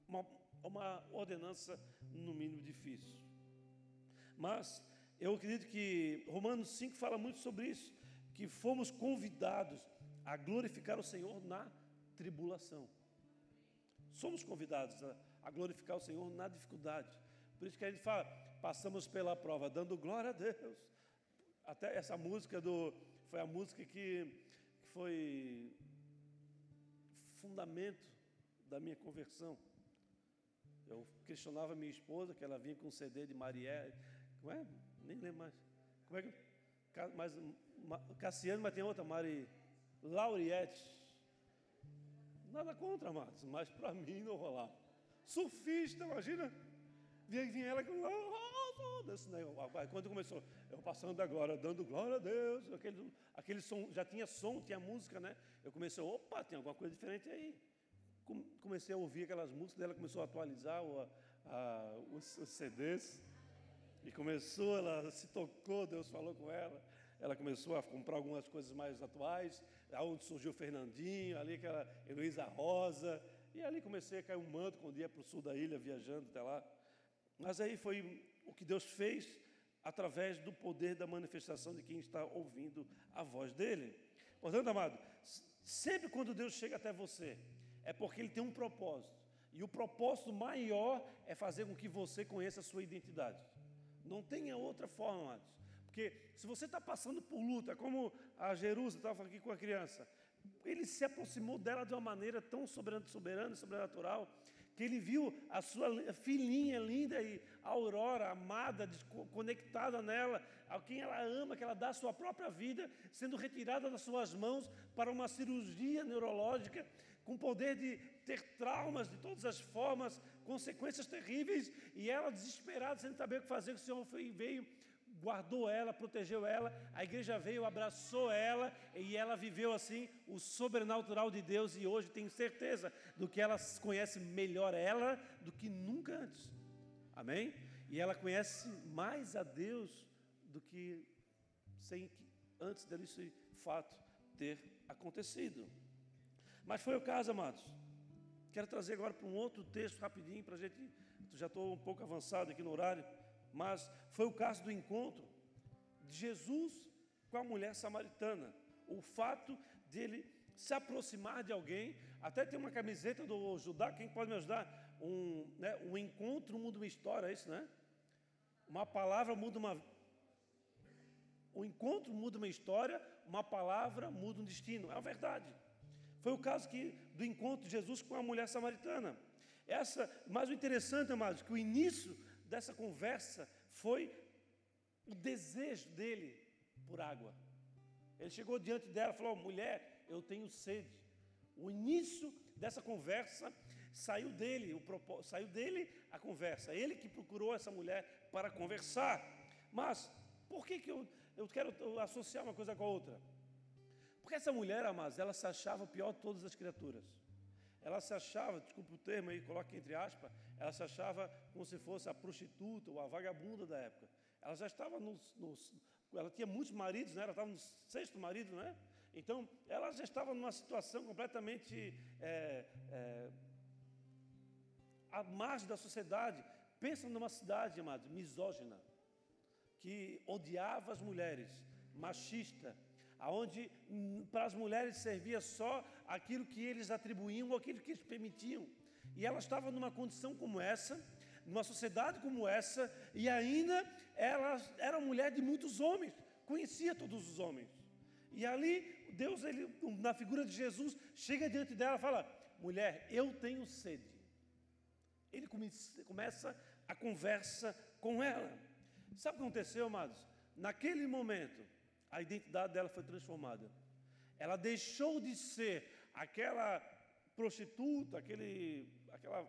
Uma, uma ordenança no mínimo difícil. Mas eu acredito que Romanos 5 fala muito sobre isso, que fomos convidados a glorificar o Senhor na tribulação. Somos convidados a, a glorificar o Senhor na dificuldade. Por isso que a gente fala, passamos pela prova, dando glória a Deus. Até essa música do, foi a música que, que foi fundamento da minha conversão. Eu questionava minha esposa, que ela vinha com um CD de Marielle, como é? Nem lembro mais. Como é que. Mas, Cassiano, mas tem outra, Mari Lauriette. Nada contra, Matos, mas para mim não rolava. Surfista, imagina. Vinha, ela com. Desse negócio. Quando começou, eu passando agora, dando glória a Deus, aquele, aquele som, já tinha som, tinha música, né? Eu comecei, opa, tem alguma coisa diferente aí. Comecei a ouvir aquelas músicas dela, começou a atualizar o, a, os, os CDs. E começou, ela se tocou, Deus falou com ela. Ela começou a comprar algumas coisas mais atuais, aonde surgiu o Fernandinho, ali aquela Heloísa Rosa. E ali comecei a cair um manto quando ia para o sul da ilha, viajando até lá. Mas aí foi o que Deus fez através do poder da manifestação de quem está ouvindo a voz dele. Portanto, amado, sempre quando Deus chega até você, é porque ele tem um propósito. E o propósito maior é fazer com que você conheça a sua identidade. Não tenha outra forma, amados. Porque se você está passando por luta, como a Jerusa estava aqui com a criança, ele se aproximou dela de uma maneira tão soberana, soberana sobrenatural, que ele viu a sua filhinha linda e aurora, amada, conectada nela, a quem ela ama, que ela dá a sua própria vida, sendo retirada das suas mãos para uma cirurgia neurológica, com poder de ter traumas de todas as formas, consequências terríveis, e ela desesperada, sem saber o que fazer, o Senhor veio guardou ela, protegeu ela, a igreja veio, abraçou ela e ela viveu assim o sobrenatural de Deus e hoje tenho certeza do que ela conhece melhor ela do que nunca antes. Amém? E ela conhece mais a Deus do que sem antes desse fato ter acontecido. Mas foi o caso, amados. Quero trazer agora para um outro texto rapidinho para a gente. Já estou um pouco avançado aqui no horário mas foi o caso do encontro de Jesus com a mulher samaritana. O fato dele se aproximar de alguém, até tem uma camiseta do Judá, quem pode me ajudar? Um, né, um encontro muda uma história, é isso, né? Uma palavra muda uma. O encontro muda uma história, uma palavra muda um destino. É a verdade. Foi o caso que, do encontro de Jesus com a mulher samaritana. Essa, mas o interessante, amados, que o início dessa conversa foi o desejo dele por água. Ele chegou diante dela e falou: mulher, eu tenho sede. O início dessa conversa saiu dele, o saiu dele a conversa. Ele que procurou essa mulher para conversar. Mas por que, que eu, eu quero associar uma coisa com a outra? Porque essa mulher, amados, ela se achava pior de todas as criaturas. Ela se achava, desculpe o termo aí, coloque entre aspas, ela se achava como se fosse a prostituta ou a vagabunda da época. Ela já estava nos, nos ela tinha muitos maridos, né? ela estava no sexto marido, né? Então, ela já estava numa situação completamente é, é, à margem da sociedade. Pensa numa cidade, amados, misógina, que odiava as mulheres, machista, aonde hum, para as mulheres servia só aquilo que eles atribuíam ou aquilo que eles permitiam. E ela estava numa condição como essa, numa sociedade como essa, e ainda ela era mulher de muitos homens, conhecia todos os homens. E ali, Deus, ele, na figura de Jesus, chega diante dela e fala: Mulher, eu tenho sede. Ele começa a conversa com ela. Sabe o que aconteceu, amados? Naquele momento, a identidade dela foi transformada. Ela deixou de ser aquela prostituta, aquele, aquela,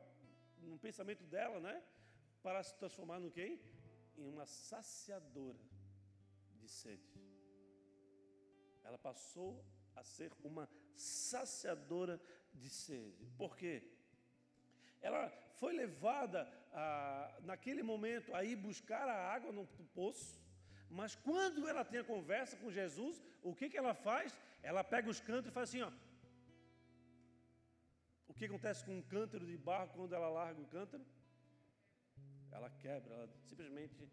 um pensamento dela, né? Para se transformar no quem? Em uma saciadora de sede. Ela passou a ser uma saciadora de sede. Por quê? Ela foi levada a, naquele momento a ir buscar a água no poço mas quando ela tem a conversa com Jesus, o que, que ela faz? Ela pega os cantos e faz assim, ó. O que acontece com um cântaro de barro quando ela larga o cântaro? Ela quebra, ela simplesmente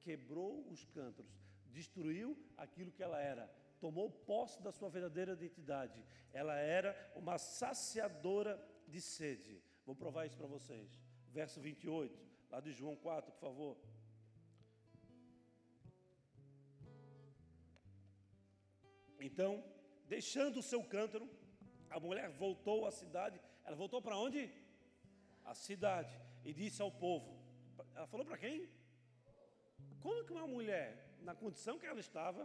quebrou os cântaros, destruiu aquilo que ela era, tomou posse da sua verdadeira identidade. Ela era uma saciadora de sede. Vou provar isso para vocês. Verso 28, lá de João 4, por favor. Então, deixando o seu cântaro, a mulher voltou à cidade. Ela voltou para onde? A cidade. E disse ao povo: Ela falou para quem? Como que uma mulher, na condição que ela estava,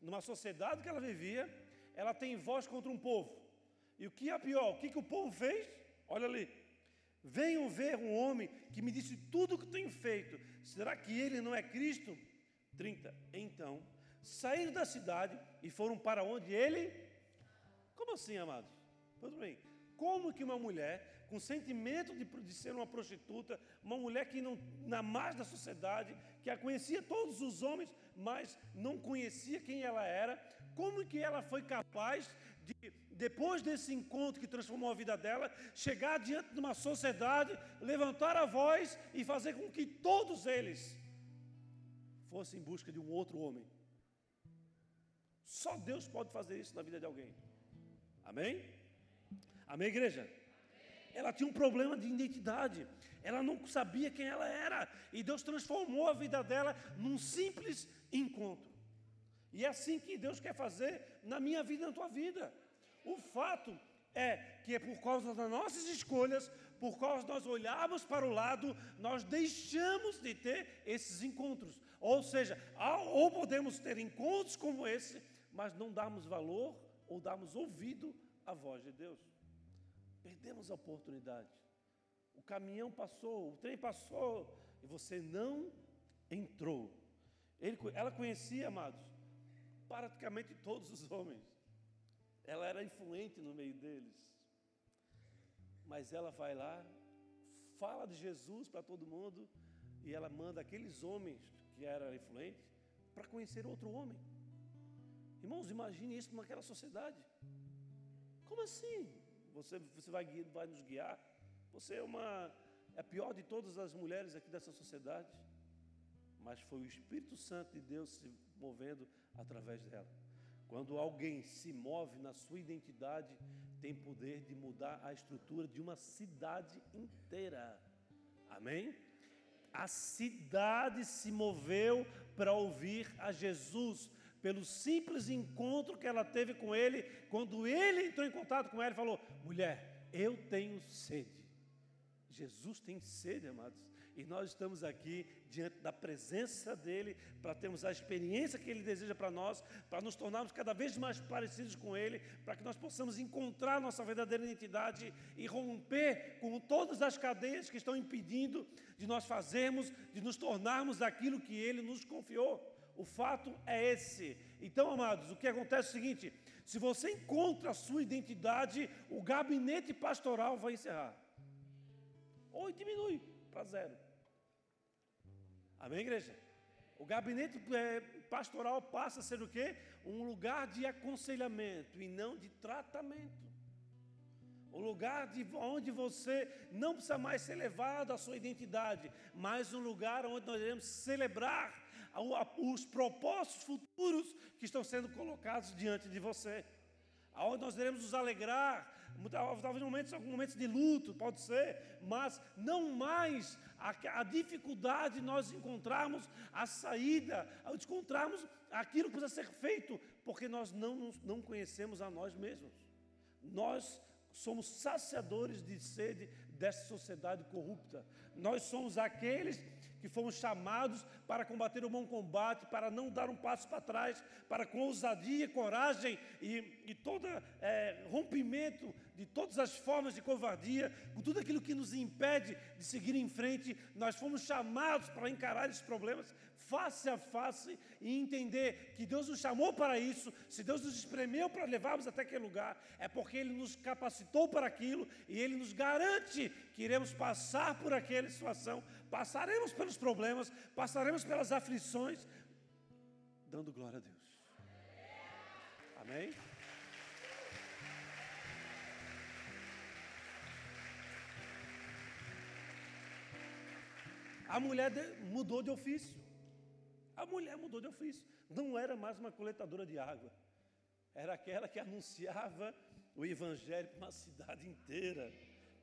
numa sociedade que ela vivia, ela tem voz contra um povo? E o que é pior? O que, que o povo fez? Olha ali. Venham ver um homem que me disse tudo o que tenho feito. Será que ele não é Cristo? 30. Então, saíram da cidade e foram para onde ele. Como assim, amados? Tudo bem. Como que uma mulher com sentimento de, de, ser uma prostituta, uma mulher que não na mais da sociedade, que a conhecia todos os homens, mas não conhecia quem ela era, como que ela foi capaz de, depois desse encontro que transformou a vida dela, chegar diante de uma sociedade, levantar a voz e fazer com que todos eles fossem em busca de um outro homem? Só Deus pode fazer isso na vida de alguém. Amém? Amém, igreja? Ela tinha um problema de identidade. Ela não sabia quem ela era. E Deus transformou a vida dela num simples encontro. E é assim que Deus quer fazer na minha vida e na tua vida. O fato é que é por causa das nossas escolhas, por causa de nós olharmos para o lado, nós deixamos de ter esses encontros. Ou seja, ou podemos ter encontros como esse, mas não darmos valor ou darmos ouvido à voz de Deus. Perdemos a oportunidade. O caminhão passou, o trem passou e você não entrou. Ele, ela conhecia, amados, praticamente todos os homens. Ela era influente no meio deles. Mas ela vai lá, fala de Jesus para todo mundo e ela manda aqueles homens que eram influentes para conhecer outro homem. Irmãos, imagine isso naquela sociedade. Como assim? Você, você vai, vai nos guiar? Você é uma é a pior de todas as mulheres aqui dessa sociedade. Mas foi o Espírito Santo de Deus se movendo através dela. Quando alguém se move na sua identidade, tem poder de mudar a estrutura de uma cidade inteira. Amém? A cidade se moveu para ouvir a Jesus, pelo simples encontro que ela teve com ele, quando ele entrou em contato com ela e falou: Mulher, eu tenho sede. Jesus tem sede, amados. E nós estamos aqui diante da presença dEle, para termos a experiência que Ele deseja para nós, para nos tornarmos cada vez mais parecidos com Ele, para que nós possamos encontrar nossa verdadeira identidade e romper com todas as cadeias que estão impedindo de nós fazermos, de nos tornarmos aquilo que Ele nos confiou. O fato é esse. Então, amados, o que acontece é o seguinte: se você encontra a sua identidade, o gabinete pastoral vai encerrar. Ou diminui para zero. Amém, igreja? O gabinete é, pastoral passa a ser o quê? Um lugar de aconselhamento e não de tratamento. O lugar de onde você não precisa mais ser levado à sua identidade, mas um lugar onde nós iremos celebrar os propósitos futuros que estão sendo colocados diante de você. Aonde nós iremos nos alegrar, talvez momentos, alguns momentos de luto, pode ser, mas não mais a, a dificuldade de nós encontrarmos a saída, encontrarmos aquilo que precisa ser feito, porque nós não, não conhecemos a nós mesmos. Nós somos saciadores de sede dessa sociedade corrupta. Nós somos aqueles que fomos chamados para combater o bom combate, para não dar um passo para trás, para com ousadia, coragem e, e todo é, rompimento de todas as formas de covardia, com tudo aquilo que nos impede de seguir em frente, nós fomos chamados para encarar esses problemas face a face e entender que Deus nos chamou para isso, se Deus nos espremeu para levarmos até aquele lugar, é porque Ele nos capacitou para aquilo e Ele nos garante que iremos passar por aquela situação passaremos pelos problemas, passaremos pelas aflições, dando glória a Deus. Amém? A mulher mudou de ofício. Mulher mudou de ofício. Não era mais uma coletadora de água. Era aquela que anunciava o evangelho para uma cidade inteira.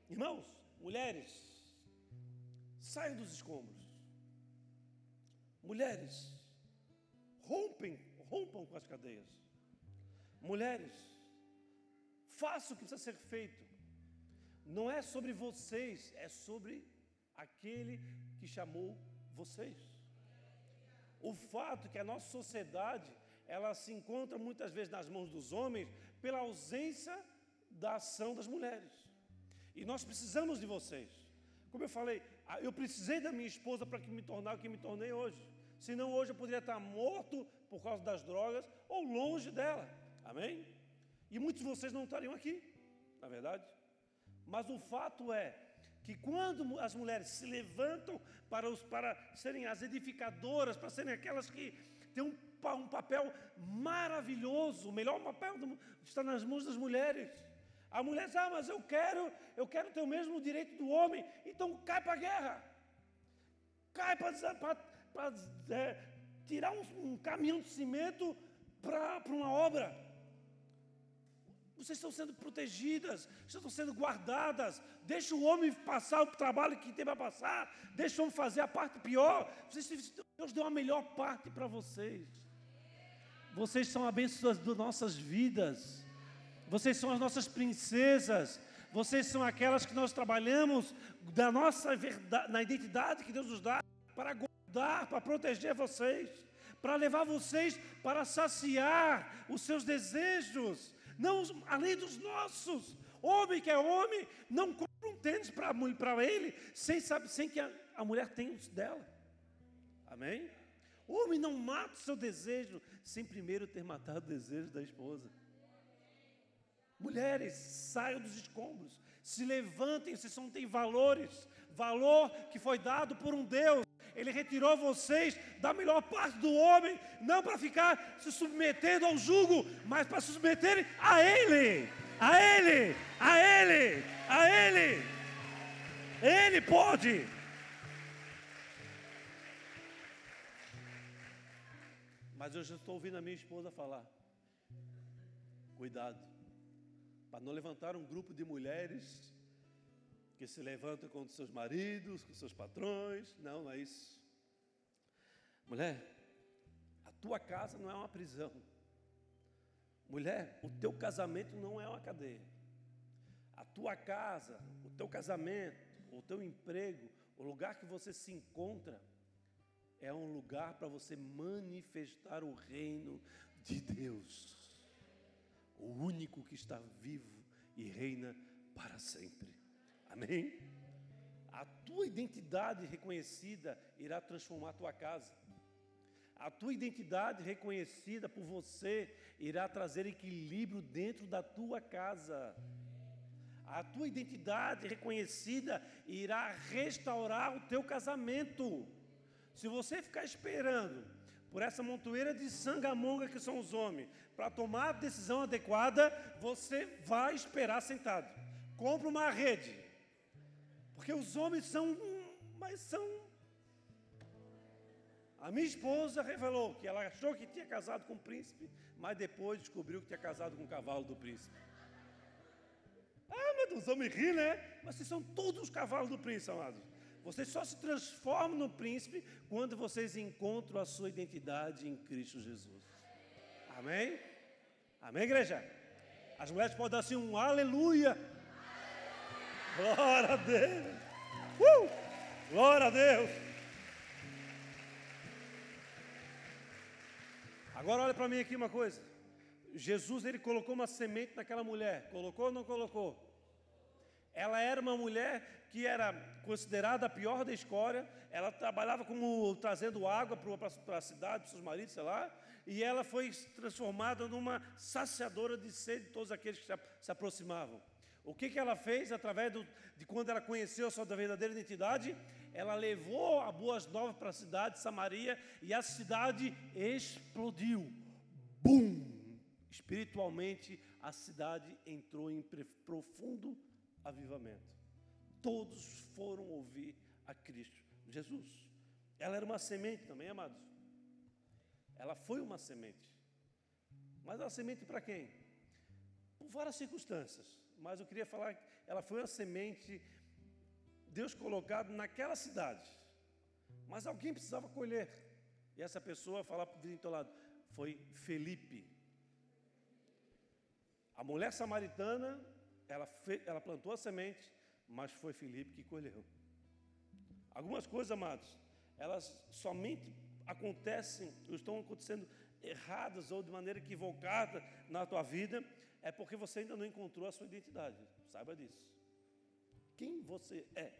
Irmãos, mulheres, saiam dos escombros. Mulheres, rompem, rompam com as cadeias. Mulheres, façam o que precisa ser feito. Não é sobre vocês, é sobre aquele que chamou vocês. O fato que a nossa sociedade ela se encontra muitas vezes nas mãos dos homens pela ausência da ação das mulheres. E nós precisamos de vocês. Como eu falei, eu precisei da minha esposa para que me tornar o que me tornei hoje. Senão hoje eu poderia estar morto por causa das drogas ou longe dela. Amém? E muitos de vocês não estariam aqui, na verdade. Mas o fato é que quando as mulheres se levantam para, os, para serem as edificadoras, para serem aquelas que têm um, um papel maravilhoso, o melhor papel do, está nas mãos das mulheres. A mulher diz, ah, mas eu quero, eu quero ter o mesmo direito do homem, então cai para a guerra. Cai para é, tirar um, um caminhão de cimento para uma obra. Vocês estão sendo protegidas, estão sendo guardadas. Deixa o homem passar o trabalho que tem para passar. Deixa o homem fazer a parte pior. Vocês, Deus deu a melhor parte para vocês. Vocês são a bênção das nossas vidas. Vocês são as nossas princesas. Vocês são aquelas que nós trabalhamos da nossa verdade, na identidade que Deus nos dá para guardar, para proteger vocês, para levar vocês para saciar os seus desejos não além dos nossos. Homem que é homem, não compra um tênis para ele, sem, sabe, sem que a, a mulher tenha os dela. Amém? Homem não mata o seu desejo sem primeiro ter matado o desejo da esposa. Mulheres, saiam dos escombros, se levantem, vocês não têm valores, valor que foi dado por um Deus ele retirou vocês da melhor parte do homem, não para ficar se submetendo ao jugo, mas para se submeterem a Ele, a Ele, a Ele, a Ele. Ele pode. Mas eu já estou ouvindo a minha esposa falar: cuidado, para não levantar um grupo de mulheres que se levantam contra seus maridos, com seus patrões. Não, não é isso. Mulher, a tua casa não é uma prisão. Mulher, o teu casamento não é uma cadeia. A tua casa, o teu casamento, o teu emprego, o lugar que você se encontra, é um lugar para você manifestar o reino de Deus, o único que está vivo e reina para sempre. Amém? A tua identidade reconhecida irá transformar a tua casa. A tua identidade reconhecida por você irá trazer equilíbrio dentro da tua casa. A tua identidade reconhecida irá restaurar o teu casamento. Se você ficar esperando por essa montoeira de sangamonga que são os homens, para tomar a decisão adequada, você vai esperar sentado. Compre uma rede, porque os homens são, mas são. A minha esposa revelou que ela achou que tinha casado com o príncipe, mas depois descobriu que tinha casado com o cavalo do príncipe. Ah, mas os homens riem, né? Mas vocês são todos os cavalos do príncipe, amados. Vocês só se transformam no príncipe quando vocês encontram a sua identidade em Cristo Jesus. Amém? Amém, igreja? As mulheres podem dar assim um aleluia. Glória a Deus. Uh! Glória a Deus. Agora olha para mim aqui uma coisa. Jesus ele colocou uma semente naquela mulher. Colocou ou não colocou? Ela era uma mulher que era considerada a pior da escória. Ela trabalhava como trazendo água para a cidade, para seus maridos, sei lá. E ela foi transformada numa saciadora de sede de todos aqueles que se aproximavam. O que, que ela fez através do, de quando ela conheceu a sua verdadeira identidade? Ela levou a boas novas para a cidade de Samaria e a cidade explodiu. Bum! Espiritualmente, a cidade entrou em profundo avivamento. Todos foram ouvir a Cristo Jesus. Ela era uma semente também, amados. Ela foi uma semente. Mas uma semente para quem? Por várias circunstâncias. Mas eu queria falar que ela foi uma semente, Deus colocado naquela cidade. Mas alguém precisava colher. E essa pessoa falar para o vizinho lado, foi Felipe. A mulher samaritana, ela, fe, ela plantou a semente, mas foi Felipe que colheu. Algumas coisas, amados, elas somente acontecem, ou estão acontecendo erradas ou de maneira equivocada na tua vida, é porque você ainda não encontrou a sua identidade. Saiba disso. Quem você é.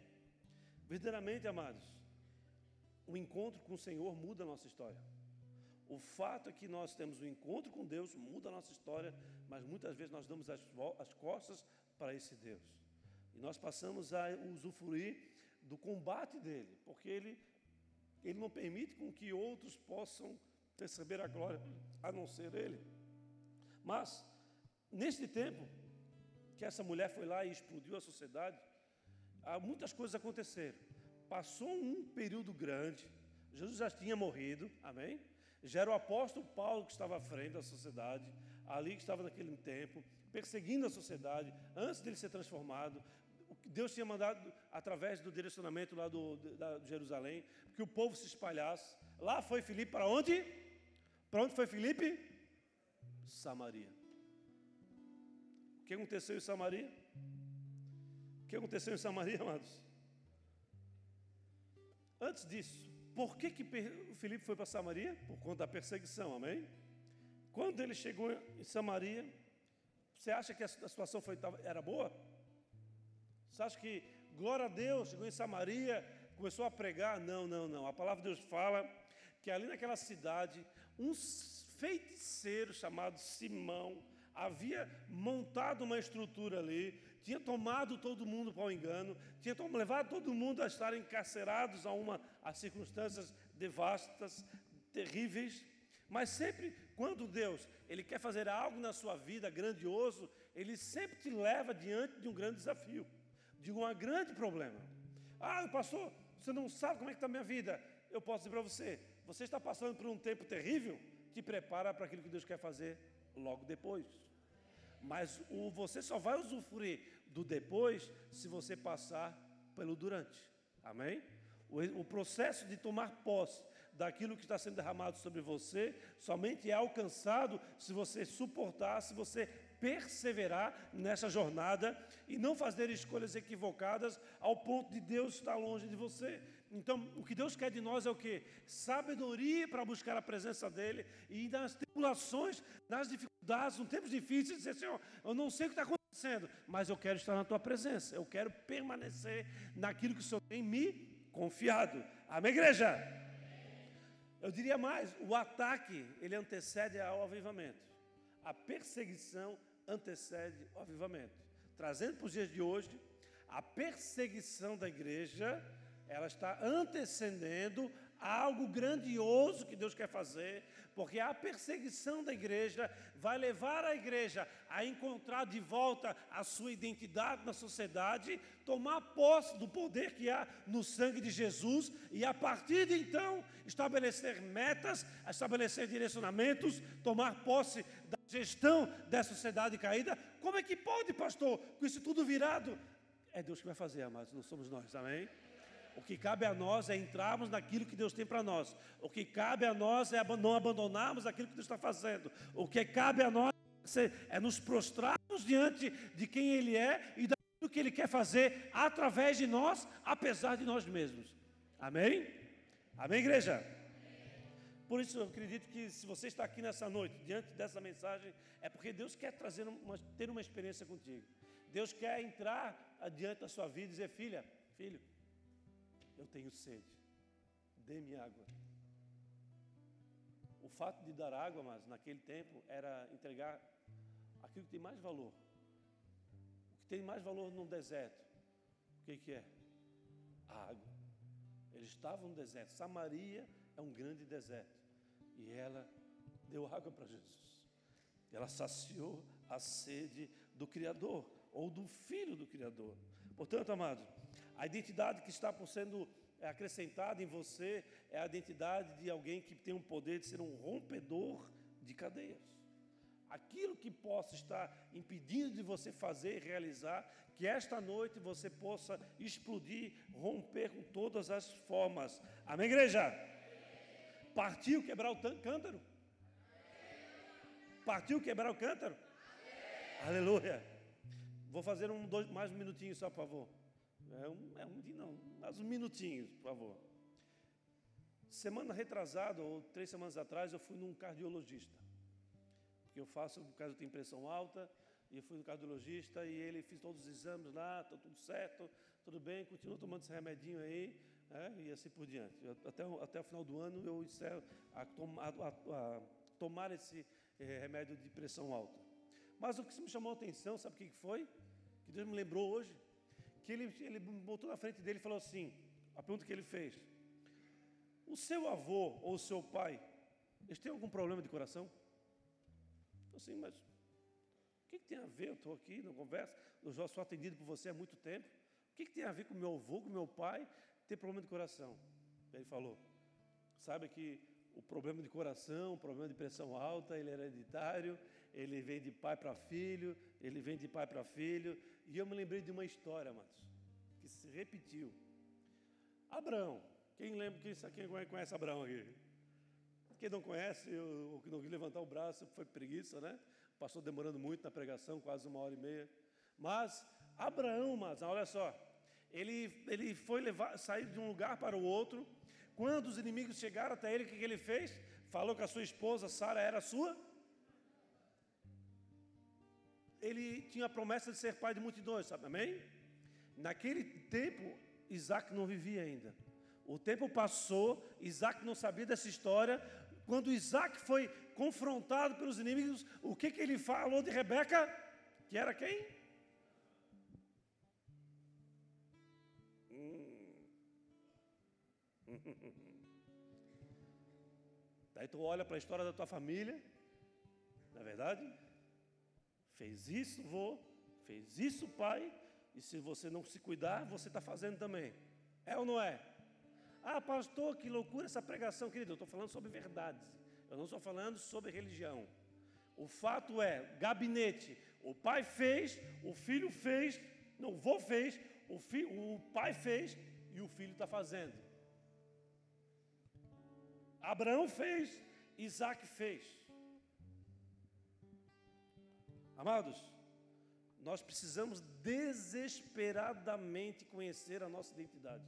Verdadeiramente, amados, o encontro com o Senhor muda a nossa história. O fato é que nós temos um encontro com Deus, muda a nossa história, mas muitas vezes nós damos as, as costas para esse Deus. E nós passamos a usufruir do combate dele, porque ele, ele não permite com que outros possam receber a glória, a não ser ele. Mas, neste tempo, que essa mulher foi lá e explodiu a sociedade, muitas coisas aconteceram. Passou um período grande, Jesus já tinha morrido, amém? Já era o apóstolo Paulo que estava à frente da sociedade, ali que estava naquele tempo, perseguindo a sociedade, antes dele ser transformado. Deus tinha mandado, através do direcionamento lá do, de Jerusalém, que o povo se espalhasse. Lá foi Filipe para onde? Para onde foi Filipe? Samaria. O que aconteceu em Samaria? O que aconteceu em Samaria, amados? Antes disso, por que, que Filipe foi para Samaria? Por conta da perseguição, amém? Quando ele chegou em Samaria, você acha que a situação foi, era boa? Você acha que, glória a Deus, chegou em Samaria, começou a pregar? Não, não, não. A palavra de Deus fala que ali naquela cidade, um feiticeiro chamado Simão havia montado uma estrutura ali, tinha tomado todo mundo para o engano, tinha levado todo mundo a estar encarcerados a, uma, a circunstâncias devastas, terríveis. Mas sempre, quando Deus ele quer fazer algo na sua vida grandioso, Ele sempre te leva diante de um grande desafio, de um grande problema. Ah, pastor, você não sabe como é que está a minha vida. Eu posso dizer para você, você está passando por um tempo terrível, te prepara para aquilo que Deus quer fazer logo depois. Mas o, você só vai usufruir do depois se você passar pelo durante. Amém? O, o processo de tomar posse daquilo que está sendo derramado sobre você somente é alcançado se você suportar, se você perseverar nessa jornada e não fazer escolhas equivocadas ao ponto de Deus estar longe de você. Então, o que Deus quer de nós é o que? Sabedoria para buscar a presença dEle e nas tribulações, nas dificuldades, nos tempos difíceis, dizer, Senhor, eu não sei o que está acontecendo, mas eu quero estar na Tua presença, eu quero permanecer naquilo que o Senhor tem me confiado. Amém, igreja? Eu diria mais, o ataque, ele antecede ao avivamento. A perseguição antecede o avivamento. Trazendo para os dias de hoje, a perseguição da igreja ela está antecedendo algo grandioso que Deus quer fazer, porque a perseguição da igreja vai levar a igreja a encontrar de volta a sua identidade na sociedade, tomar posse do poder que há no sangue de Jesus e a partir de então estabelecer metas, estabelecer direcionamentos, tomar posse da gestão dessa sociedade caída. Como é que pode, pastor, com isso tudo virado? É Deus que vai fazer, amados, não somos nós, amém? O que cabe a nós é entrarmos naquilo que Deus tem para nós. O que cabe a nós é não abandonarmos aquilo que Deus está fazendo. O que cabe a nós é nos prostrarmos diante de quem Ele é e daquilo que Ele quer fazer através de nós, apesar de nós mesmos. Amém? Amém, igreja? Por isso eu acredito que se você está aqui nessa noite, diante dessa mensagem, é porque Deus quer trazer uma, ter uma experiência contigo. Deus quer entrar adiante da sua vida e dizer, filha, filho, eu tenho sede, dê-me água. O fato de dar água, mas naquele tempo, era entregar aquilo que tem mais valor. O que tem mais valor no deserto, o que, que é? A água. Eles estavam no deserto. Samaria é um grande deserto. E ela deu água para Jesus. Ela saciou a sede do Criador, ou do Filho do Criador. Portanto, amados, a identidade que está por sendo é acrescentada em você é a identidade de alguém que tem o poder de ser um rompedor de cadeias. Aquilo que possa estar impedindo de você fazer e realizar, que esta noite você possa explodir, romper com todas as formas. Amém, igreja? Partiu quebrar o cântaro? Partiu quebrar o cântaro? Aleluia. Vou fazer um, dois, mais um minutinho só, por favor. É um, é um não, mais um minutinho, por favor. Semana retrasada, ou três semanas atrás, eu fui num cardiologista. Porque eu faço, por causa tenho pressão alta, e eu fui no cardiologista e ele fez todos os exames lá, está tudo certo, tudo bem, continua tomando esse remedinho aí, é, e assim por diante. Até, até o final do ano eu encerro a, a, a, a tomar esse é, remédio de pressão alta. Mas o que me chamou a atenção, sabe o que foi? Que Deus me lembrou hoje, que ele, ele botou na frente dele e falou assim, a pergunta que ele fez, o seu avô ou o seu pai, eles têm algum problema de coração? Assim, mas o que, que tem a ver? Eu estou aqui na conversa, eu já sou atendido por você há muito tempo. O que, que tem a ver com meu avô, com meu pai, ter problema de coração? Ele falou, sabe que o problema de coração, o problema de pressão alta, ele é hereditário, ele vem de pai para filho, ele vem de pai para filho. E eu me lembrei de uma história, amados, que se repetiu. Abraão, quem lembra, quem, quem conhece Abraão aqui? Quem não conhece, ou que não quis levantar o braço, foi preguiça, né? Passou demorando muito na pregação, quase uma hora e meia. Mas Abraão, mas olha só, ele, ele foi levar, sair de um lugar para o outro. Quando os inimigos chegaram até ele, o que, que ele fez? Falou que a sua esposa Sara era sua. Ele tinha a promessa de ser pai de multidões, sabe? Amém? Naquele tempo, Isaac não vivia ainda. O tempo passou, Isaac não sabia dessa história. Quando Isaac foi confrontado pelos inimigos, o que, que ele falou de Rebeca? Que era quem? Hum. Daí tu olha para a história da tua família, na é verdade? Fez isso, vô, fez isso, pai, e se você não se cuidar, você está fazendo também. É ou não é? Ah, pastor, que loucura essa pregação, querido. Eu estou falando sobre verdades. Eu não estou falando sobre religião. O fato é, gabinete, o pai fez, o filho fez, não, o vô fez, o, fi, o pai fez e o filho está fazendo. Abraão fez, Isaac fez. Amados, nós precisamos desesperadamente conhecer a nossa identidade.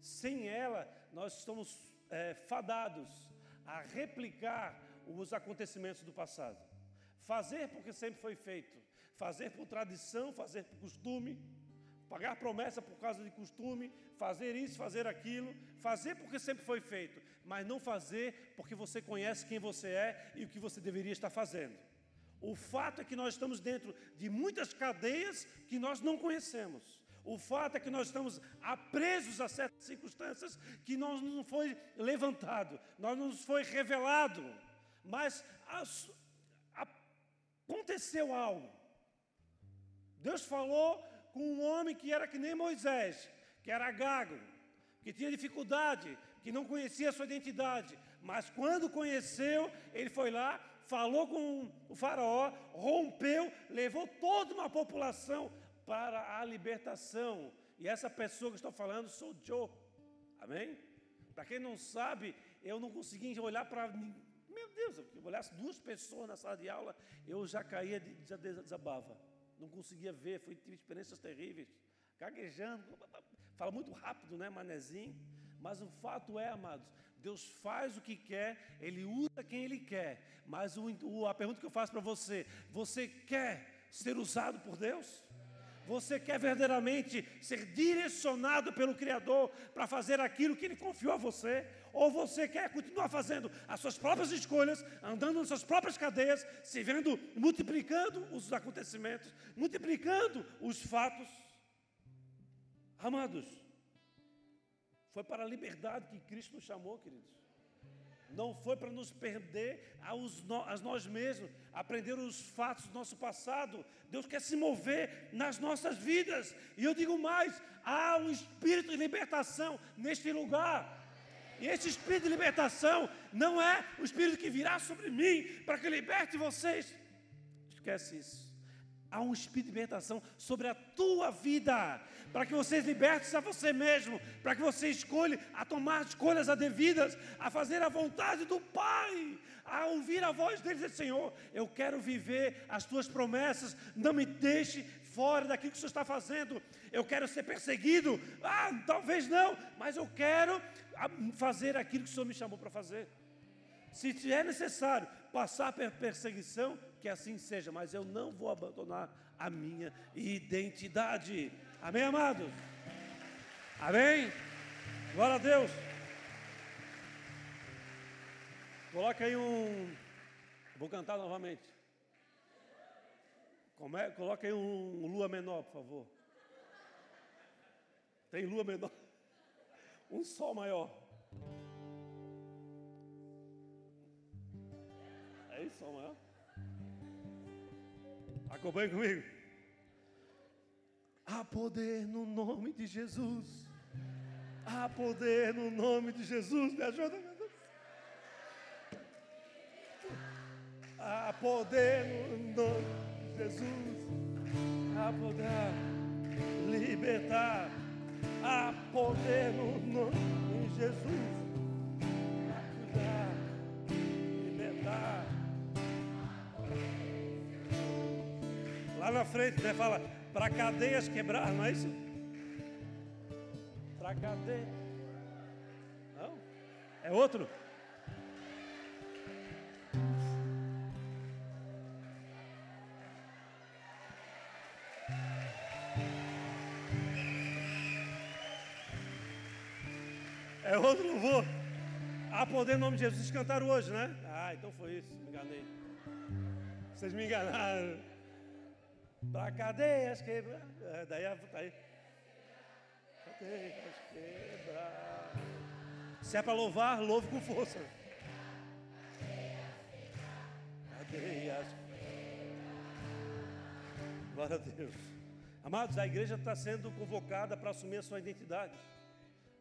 Sem ela, nós estamos é, fadados a replicar os acontecimentos do passado. Fazer porque sempre foi feito, fazer por tradição, fazer por costume, pagar promessa por causa de costume, fazer isso, fazer aquilo, fazer porque sempre foi feito, mas não fazer porque você conhece quem você é e o que você deveria estar fazendo. O fato é que nós estamos dentro de muitas cadeias que nós não conhecemos. O fato é que nós estamos presos a certas circunstâncias que não nos foi levantado, não nos foi revelado, mas aconteceu algo. Deus falou com um homem que era que nem Moisés, que era gago, que tinha dificuldade, que não conhecia a sua identidade, mas quando conheceu, ele foi lá, falou com o faraó, rompeu, levou toda uma população para a libertação. E essa pessoa que estou falando sou Joe. Amém? Para quem não sabe, eu não conseguia olhar para. Meu Deus, se eu olhasse duas pessoas na sala de aula, eu já caía, já desabava. Não conseguia ver, foi, tive experiências terríveis. Gaguejando, fala muito rápido, né, manezinho? Mas o fato é, amados, Deus faz o que quer, Ele usa quem Ele quer. Mas o, o, a pergunta que eu faço para você: você quer ser usado por Deus? Você quer verdadeiramente ser direcionado pelo Criador para fazer aquilo que Ele confiou a você? Ou você quer continuar fazendo as suas próprias escolhas, andando nas suas próprias cadeias, se vendo multiplicando os acontecimentos, multiplicando os fatos? Amados, foi para a liberdade que Cristo nos chamou, queridos. não foi para nos perder aos, a nós mesmos, aprender os fatos do nosso passado. Deus quer se mover nas nossas vidas. E eu digo mais: há um espírito de libertação neste lugar. E esse espírito de libertação não é o espírito que virá sobre mim para que liberte vocês. Esquece isso. Há um espírito de libertação sobre a tua vida, para que vocês libertem a você mesmo, para que você escolha a tomar escolhas adevidas, a fazer a vontade do Pai, a ouvir a voz dele dizer: Senhor, eu quero viver as tuas promessas, não me deixe fora daquilo que o Senhor está fazendo. Eu quero ser perseguido, ah, talvez não, mas eu quero ah, fazer aquilo que o Senhor me chamou para fazer. Se é necessário passar por perseguição, que assim seja, mas eu não vou abandonar a minha identidade. Amém, amados? Amém? Glória a Deus. Coloca aí um. Vou cantar novamente. É? Coloca aí um, um lua menor, por favor. Tem lua menor. Um sol maior. É isso, sol maior? Acompanhe comigo. Há poder no nome de Jesus. Há poder no nome de Jesus. Me ajuda, meu Deus. Há poder no nome de Jesus. Há poder libertar. Há poder no nome de Jesus. Lá na frente, né, fala, para cadeias quebrar, não é isso? Para cadeia. Não? É outro? É outro louvor. A poder em nome de Jesus cantaram hoje, né? Ah, então foi isso, me enganei. Vocês me enganaram. Para cadeias quebrar. É, daí, aí. Cadeias quebrar. Se é para louvar, louve com força. Cadeias. Glória a Deus. Amados, a igreja está sendo convocada para assumir a sua identidade.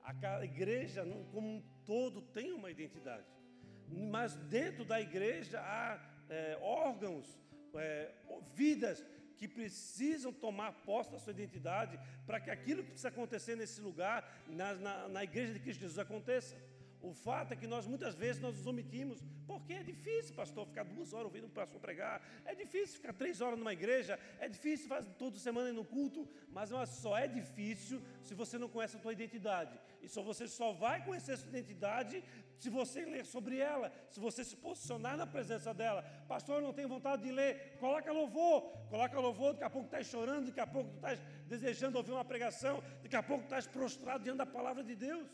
A igreja, como um todo, tem uma identidade. Mas dentro da igreja há é, órgãos, é, vidas que precisam tomar posse da sua identidade para que aquilo que precisa acontecer nesse lugar, na, na, na igreja de Cristo Jesus, aconteça. O fato é que nós muitas vezes nós nos omitimos, porque é difícil, pastor, ficar duas horas ouvindo um pastor pregar, é difícil ficar três horas numa igreja, é difícil fazer toda semana no culto, mas só é difícil se você não conhece a tua identidade. E só você só vai conhecer a sua identidade se você ler sobre ela, se você se posicionar na presença dela. Pastor, eu não tenho vontade de ler, coloca louvor, coloca louvor, daqui a pouco estás chorando, daqui a pouco estás desejando ouvir uma pregação, daqui a pouco estás prostrado diante da palavra de Deus.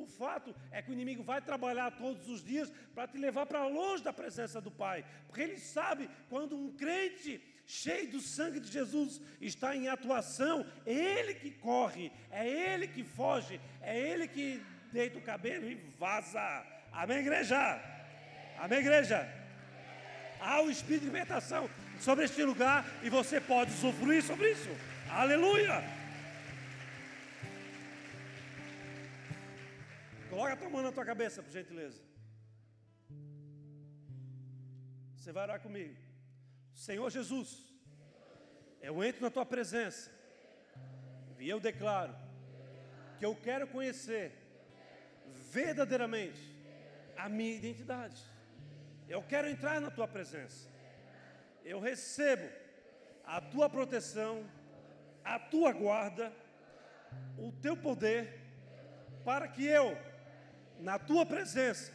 O fato é que o inimigo vai trabalhar todos os dias para te levar para longe da presença do Pai, porque ele sabe quando um crente cheio do sangue de Jesus está em atuação, é ele que corre, é ele que foge, é ele que deita o cabelo e vaza. Amém, igreja? Amém, igreja? Há o espírito de libertação sobre este lugar e você pode usufruir sobre isso. Aleluia! Coloca a tua mão na tua cabeça, por gentileza. Você vai orar comigo. Senhor Jesus, eu entro na tua presença e eu declaro que eu quero conhecer verdadeiramente a minha identidade. Eu quero entrar na tua presença. Eu recebo a tua proteção, a tua guarda, o teu poder, para que eu na tua presença,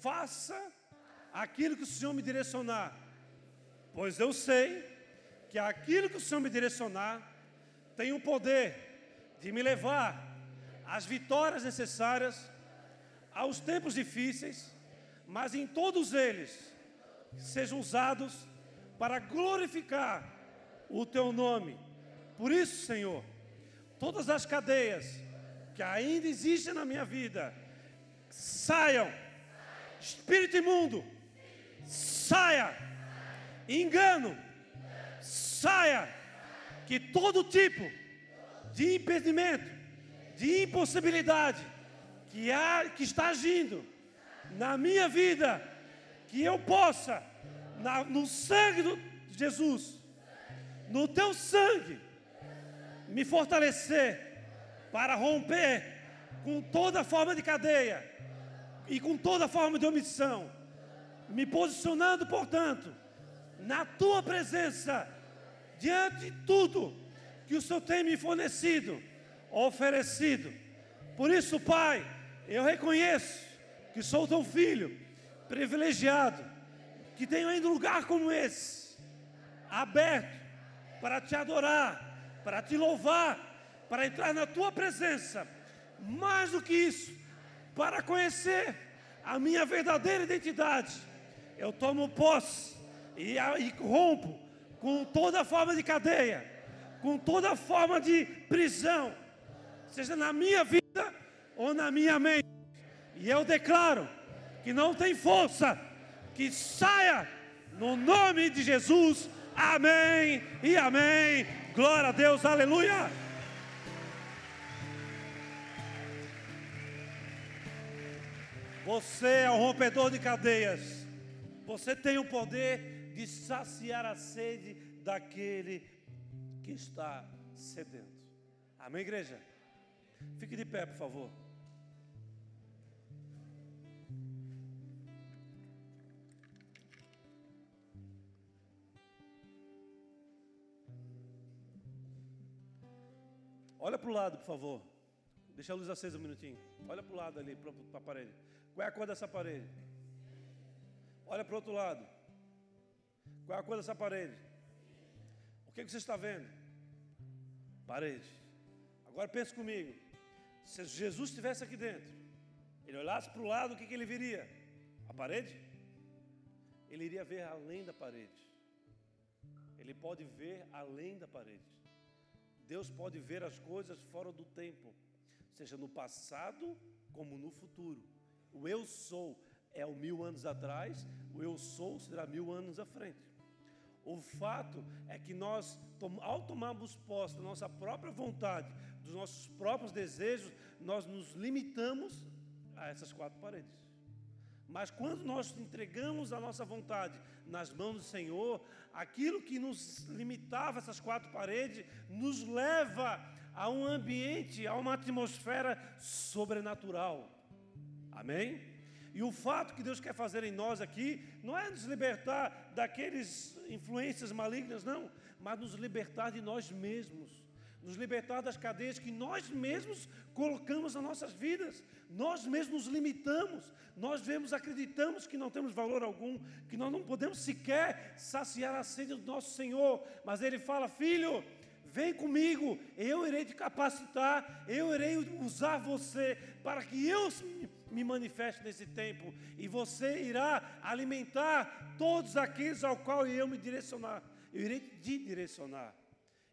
faça aquilo que o Senhor me direcionar, pois eu sei que aquilo que o Senhor me direcionar tem o poder de me levar às vitórias necessárias, aos tempos difíceis, mas em todos eles sejam usados para glorificar o teu nome. Por isso, Senhor, todas as cadeias que ainda existem na minha vida, saiam Espírito imundo, saia. Engano, saia. Que todo tipo de impedimento, de impossibilidade que, há, que está agindo na minha vida, que eu possa, na, no sangue de Jesus, no teu sangue, me fortalecer para romper com toda forma de cadeia e com toda forma de omissão, me posicionando, portanto, na tua presença, diante de tudo que o Senhor tem me fornecido, oferecido. Por isso, Pai, eu reconheço que sou teu filho, privilegiado, que tenho ainda um lugar como esse, aberto para te adorar, para te louvar, para entrar na tua presença. Mais do que isso, para conhecer a minha verdadeira identidade, eu tomo posse e, e rompo com toda forma de cadeia, com toda forma de prisão, seja na minha vida ou na minha mente. E eu declaro que não tem força, que saia no nome de Jesus. Amém e amém. Glória a Deus, aleluia. Você é o rompedor de cadeias. Você tem o poder de saciar a sede daquele que está sedento. Amém, igreja? Fique de pé, por favor. Olha para o lado, por favor. Deixa a luz acesa um minutinho. Olha para o lado ali, para a parede. Qual é a cor dessa parede? Olha para o outro lado. Qual é a cor dessa parede? O que, que você está vendo? Parede. Agora pense comigo. Se Jesus estivesse aqui dentro, ele olhasse para o lado, o que, que ele viria? A parede? Ele iria ver além da parede. Ele pode ver além da parede. Deus pode ver as coisas fora do tempo, seja no passado como no futuro. O eu sou é o mil anos atrás, o eu sou será mil anos à frente. O fato é que nós, ao tomarmos posse da nossa própria vontade, dos nossos próprios desejos, nós nos limitamos a essas quatro paredes. Mas quando nós entregamos a nossa vontade nas mãos do Senhor, aquilo que nos limitava essas quatro paredes, nos leva a um ambiente, a uma atmosfera sobrenatural. Amém? E o fato que Deus quer fazer em nós aqui não é nos libertar daqueles influências malignas, não, mas nos libertar de nós mesmos, nos libertar das cadeias que nós mesmos colocamos nas nossas vidas, nós mesmos nos limitamos, nós vemos, acreditamos que não temos valor algum, que nós não podemos sequer saciar a sede do nosso Senhor, mas Ele fala, filho, Vem comigo, eu irei te capacitar, eu irei usar você para que eu me manifeste nesse tempo e você irá alimentar todos aqueles ao qual eu me direcionar. Eu irei te direcionar.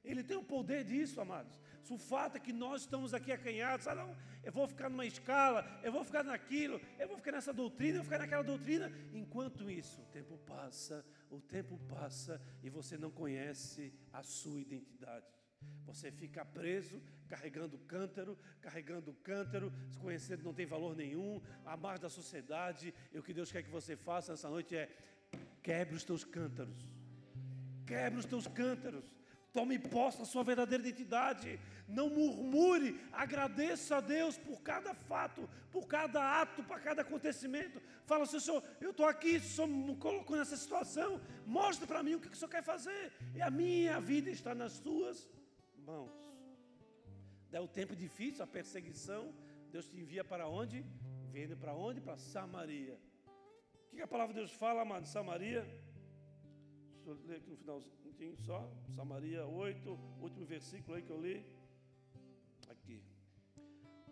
Ele tem o poder disso, amados. O fato é que nós estamos aqui acanhados, ah não, eu vou ficar numa escala, eu vou ficar naquilo, eu vou ficar nessa doutrina, eu vou ficar naquela doutrina. Enquanto isso, o tempo passa, o tempo passa e você não conhece a sua identidade. Você fica preso, carregando cântaro, carregando cântaro, conhecendo não tem valor nenhum, a mais da sociedade. E o que Deus quer que você faça nessa noite é quebre os teus cântaros. Quebre os teus cântaros. Tome posse da sua verdadeira identidade. Não murmure, agradeça a Deus por cada fato, por cada ato, por cada acontecimento. Fala assim, Senhor, eu estou aqui, o Senhor me colocou nessa situação. Mostra para mim o que o Senhor quer fazer. E a minha vida está nas suas mãos. É o tempo difícil, a perseguição. Deus te envia para onde? Vendo para onde? Para Samaria. O que a palavra de Deus fala, amado? Samaria. Deixa eu ler aqui no finalzinho só. Samaria 8, último versículo aí que eu li. Aqui.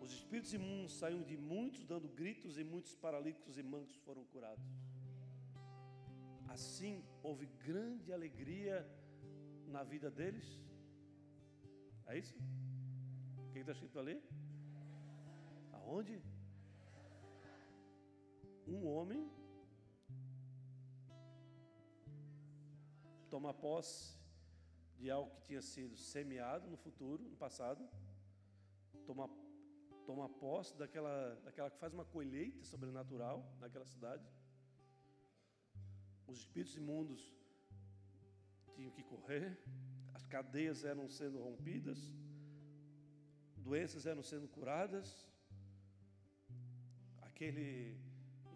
Os espíritos imundos saíram de muitos, dando gritos, e muitos paralíticos e mancos foram curados. Assim, houve grande alegria na vida deles é isso? O que está escrito ali? Aonde? um homem toma posse de algo que tinha sido semeado no futuro, no passado, toma, toma posse daquela, daquela que faz uma colheita sobrenatural naquela cidade. Os espíritos imundos tinham que correr, cadeias eram sendo rompidas, doenças eram sendo curadas, aquele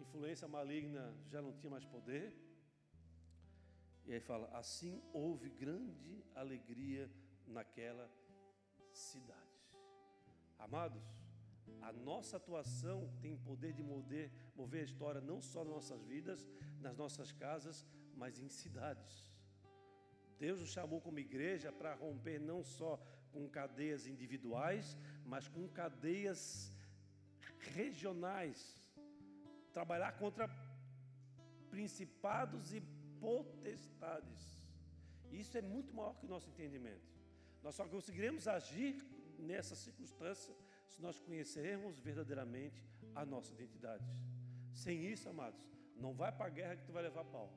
influência maligna já não tinha mais poder. E aí fala: assim houve grande alegria naquela cidade. Amados, a nossa atuação tem poder de mover, mover a história não só nas nossas vidas, nas nossas casas, mas em cidades. Deus nos chamou como igreja para romper não só com cadeias individuais, mas com cadeias regionais. Trabalhar contra principados e potestades. Isso é muito maior que o nosso entendimento. Nós só conseguiremos agir nessa circunstância se nós conhecermos verdadeiramente a nossa identidade. Sem isso, amados, não vai para a guerra que tu vai levar pau.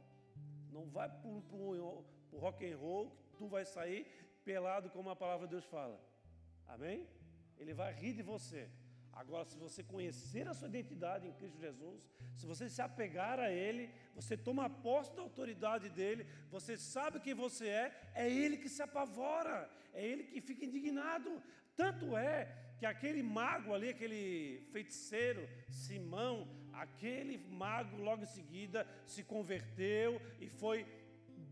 Não vai para o rock and roll tu vai sair pelado como a palavra de Deus fala. Amém? Ele vai rir de você. Agora, se você conhecer a sua identidade em Cristo Jesus, se você se apegar a Ele, você toma posse da autoridade dele, você sabe quem você é, é Ele que se apavora, é Ele que fica indignado. Tanto é que aquele mago ali, aquele feiticeiro, Simão, aquele mago logo em seguida se converteu e foi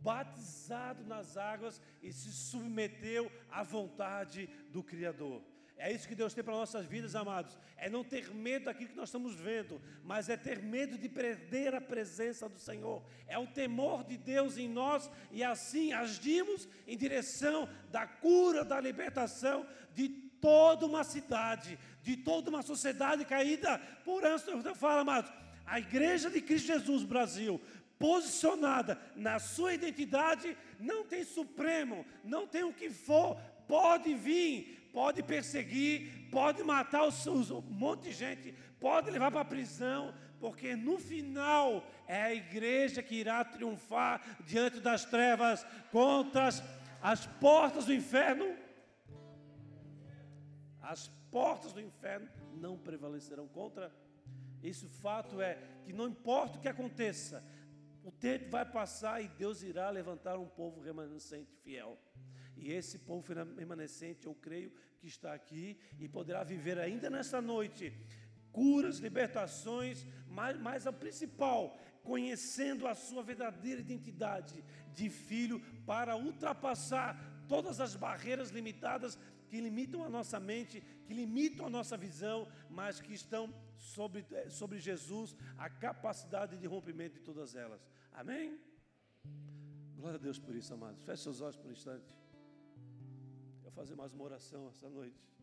batizado nas águas e se submeteu à vontade do Criador. É isso que Deus tem para nossas vidas, amados. É não ter medo daquilo que nós estamos vendo, mas é ter medo de perder a presença do Senhor. É o temor de Deus em nós e assim agimos em direção da cura, da libertação de toda uma cidade, de toda uma sociedade caída por antes. Eu falo, amados, a igreja de Cristo Jesus, Brasil, posicionada na sua identidade, não tem supremo, não tem o que for, pode vir, pode perseguir, pode matar os, os, um monte de gente, pode levar para a prisão, porque no final é a igreja que irá triunfar diante das trevas contra as, as portas do inferno. As portas do inferno não prevalecerão contra. Esse fato é que não importa o que aconteça, o tempo vai passar e Deus irá levantar um povo remanescente fiel. E esse povo remanescente, eu creio que está aqui e poderá viver ainda nesta noite curas, libertações, mas, mas a principal, conhecendo a sua verdadeira identidade de filho, para ultrapassar todas as barreiras limitadas que limitam a nossa mente, que limitam a nossa visão, mas que estão sobre, eh, sobre Jesus, a capacidade de rompimento de todas elas. Amém? Glória a Deus por isso, amados. Feche seus olhos por um instante fazer mais uma oração essa noite.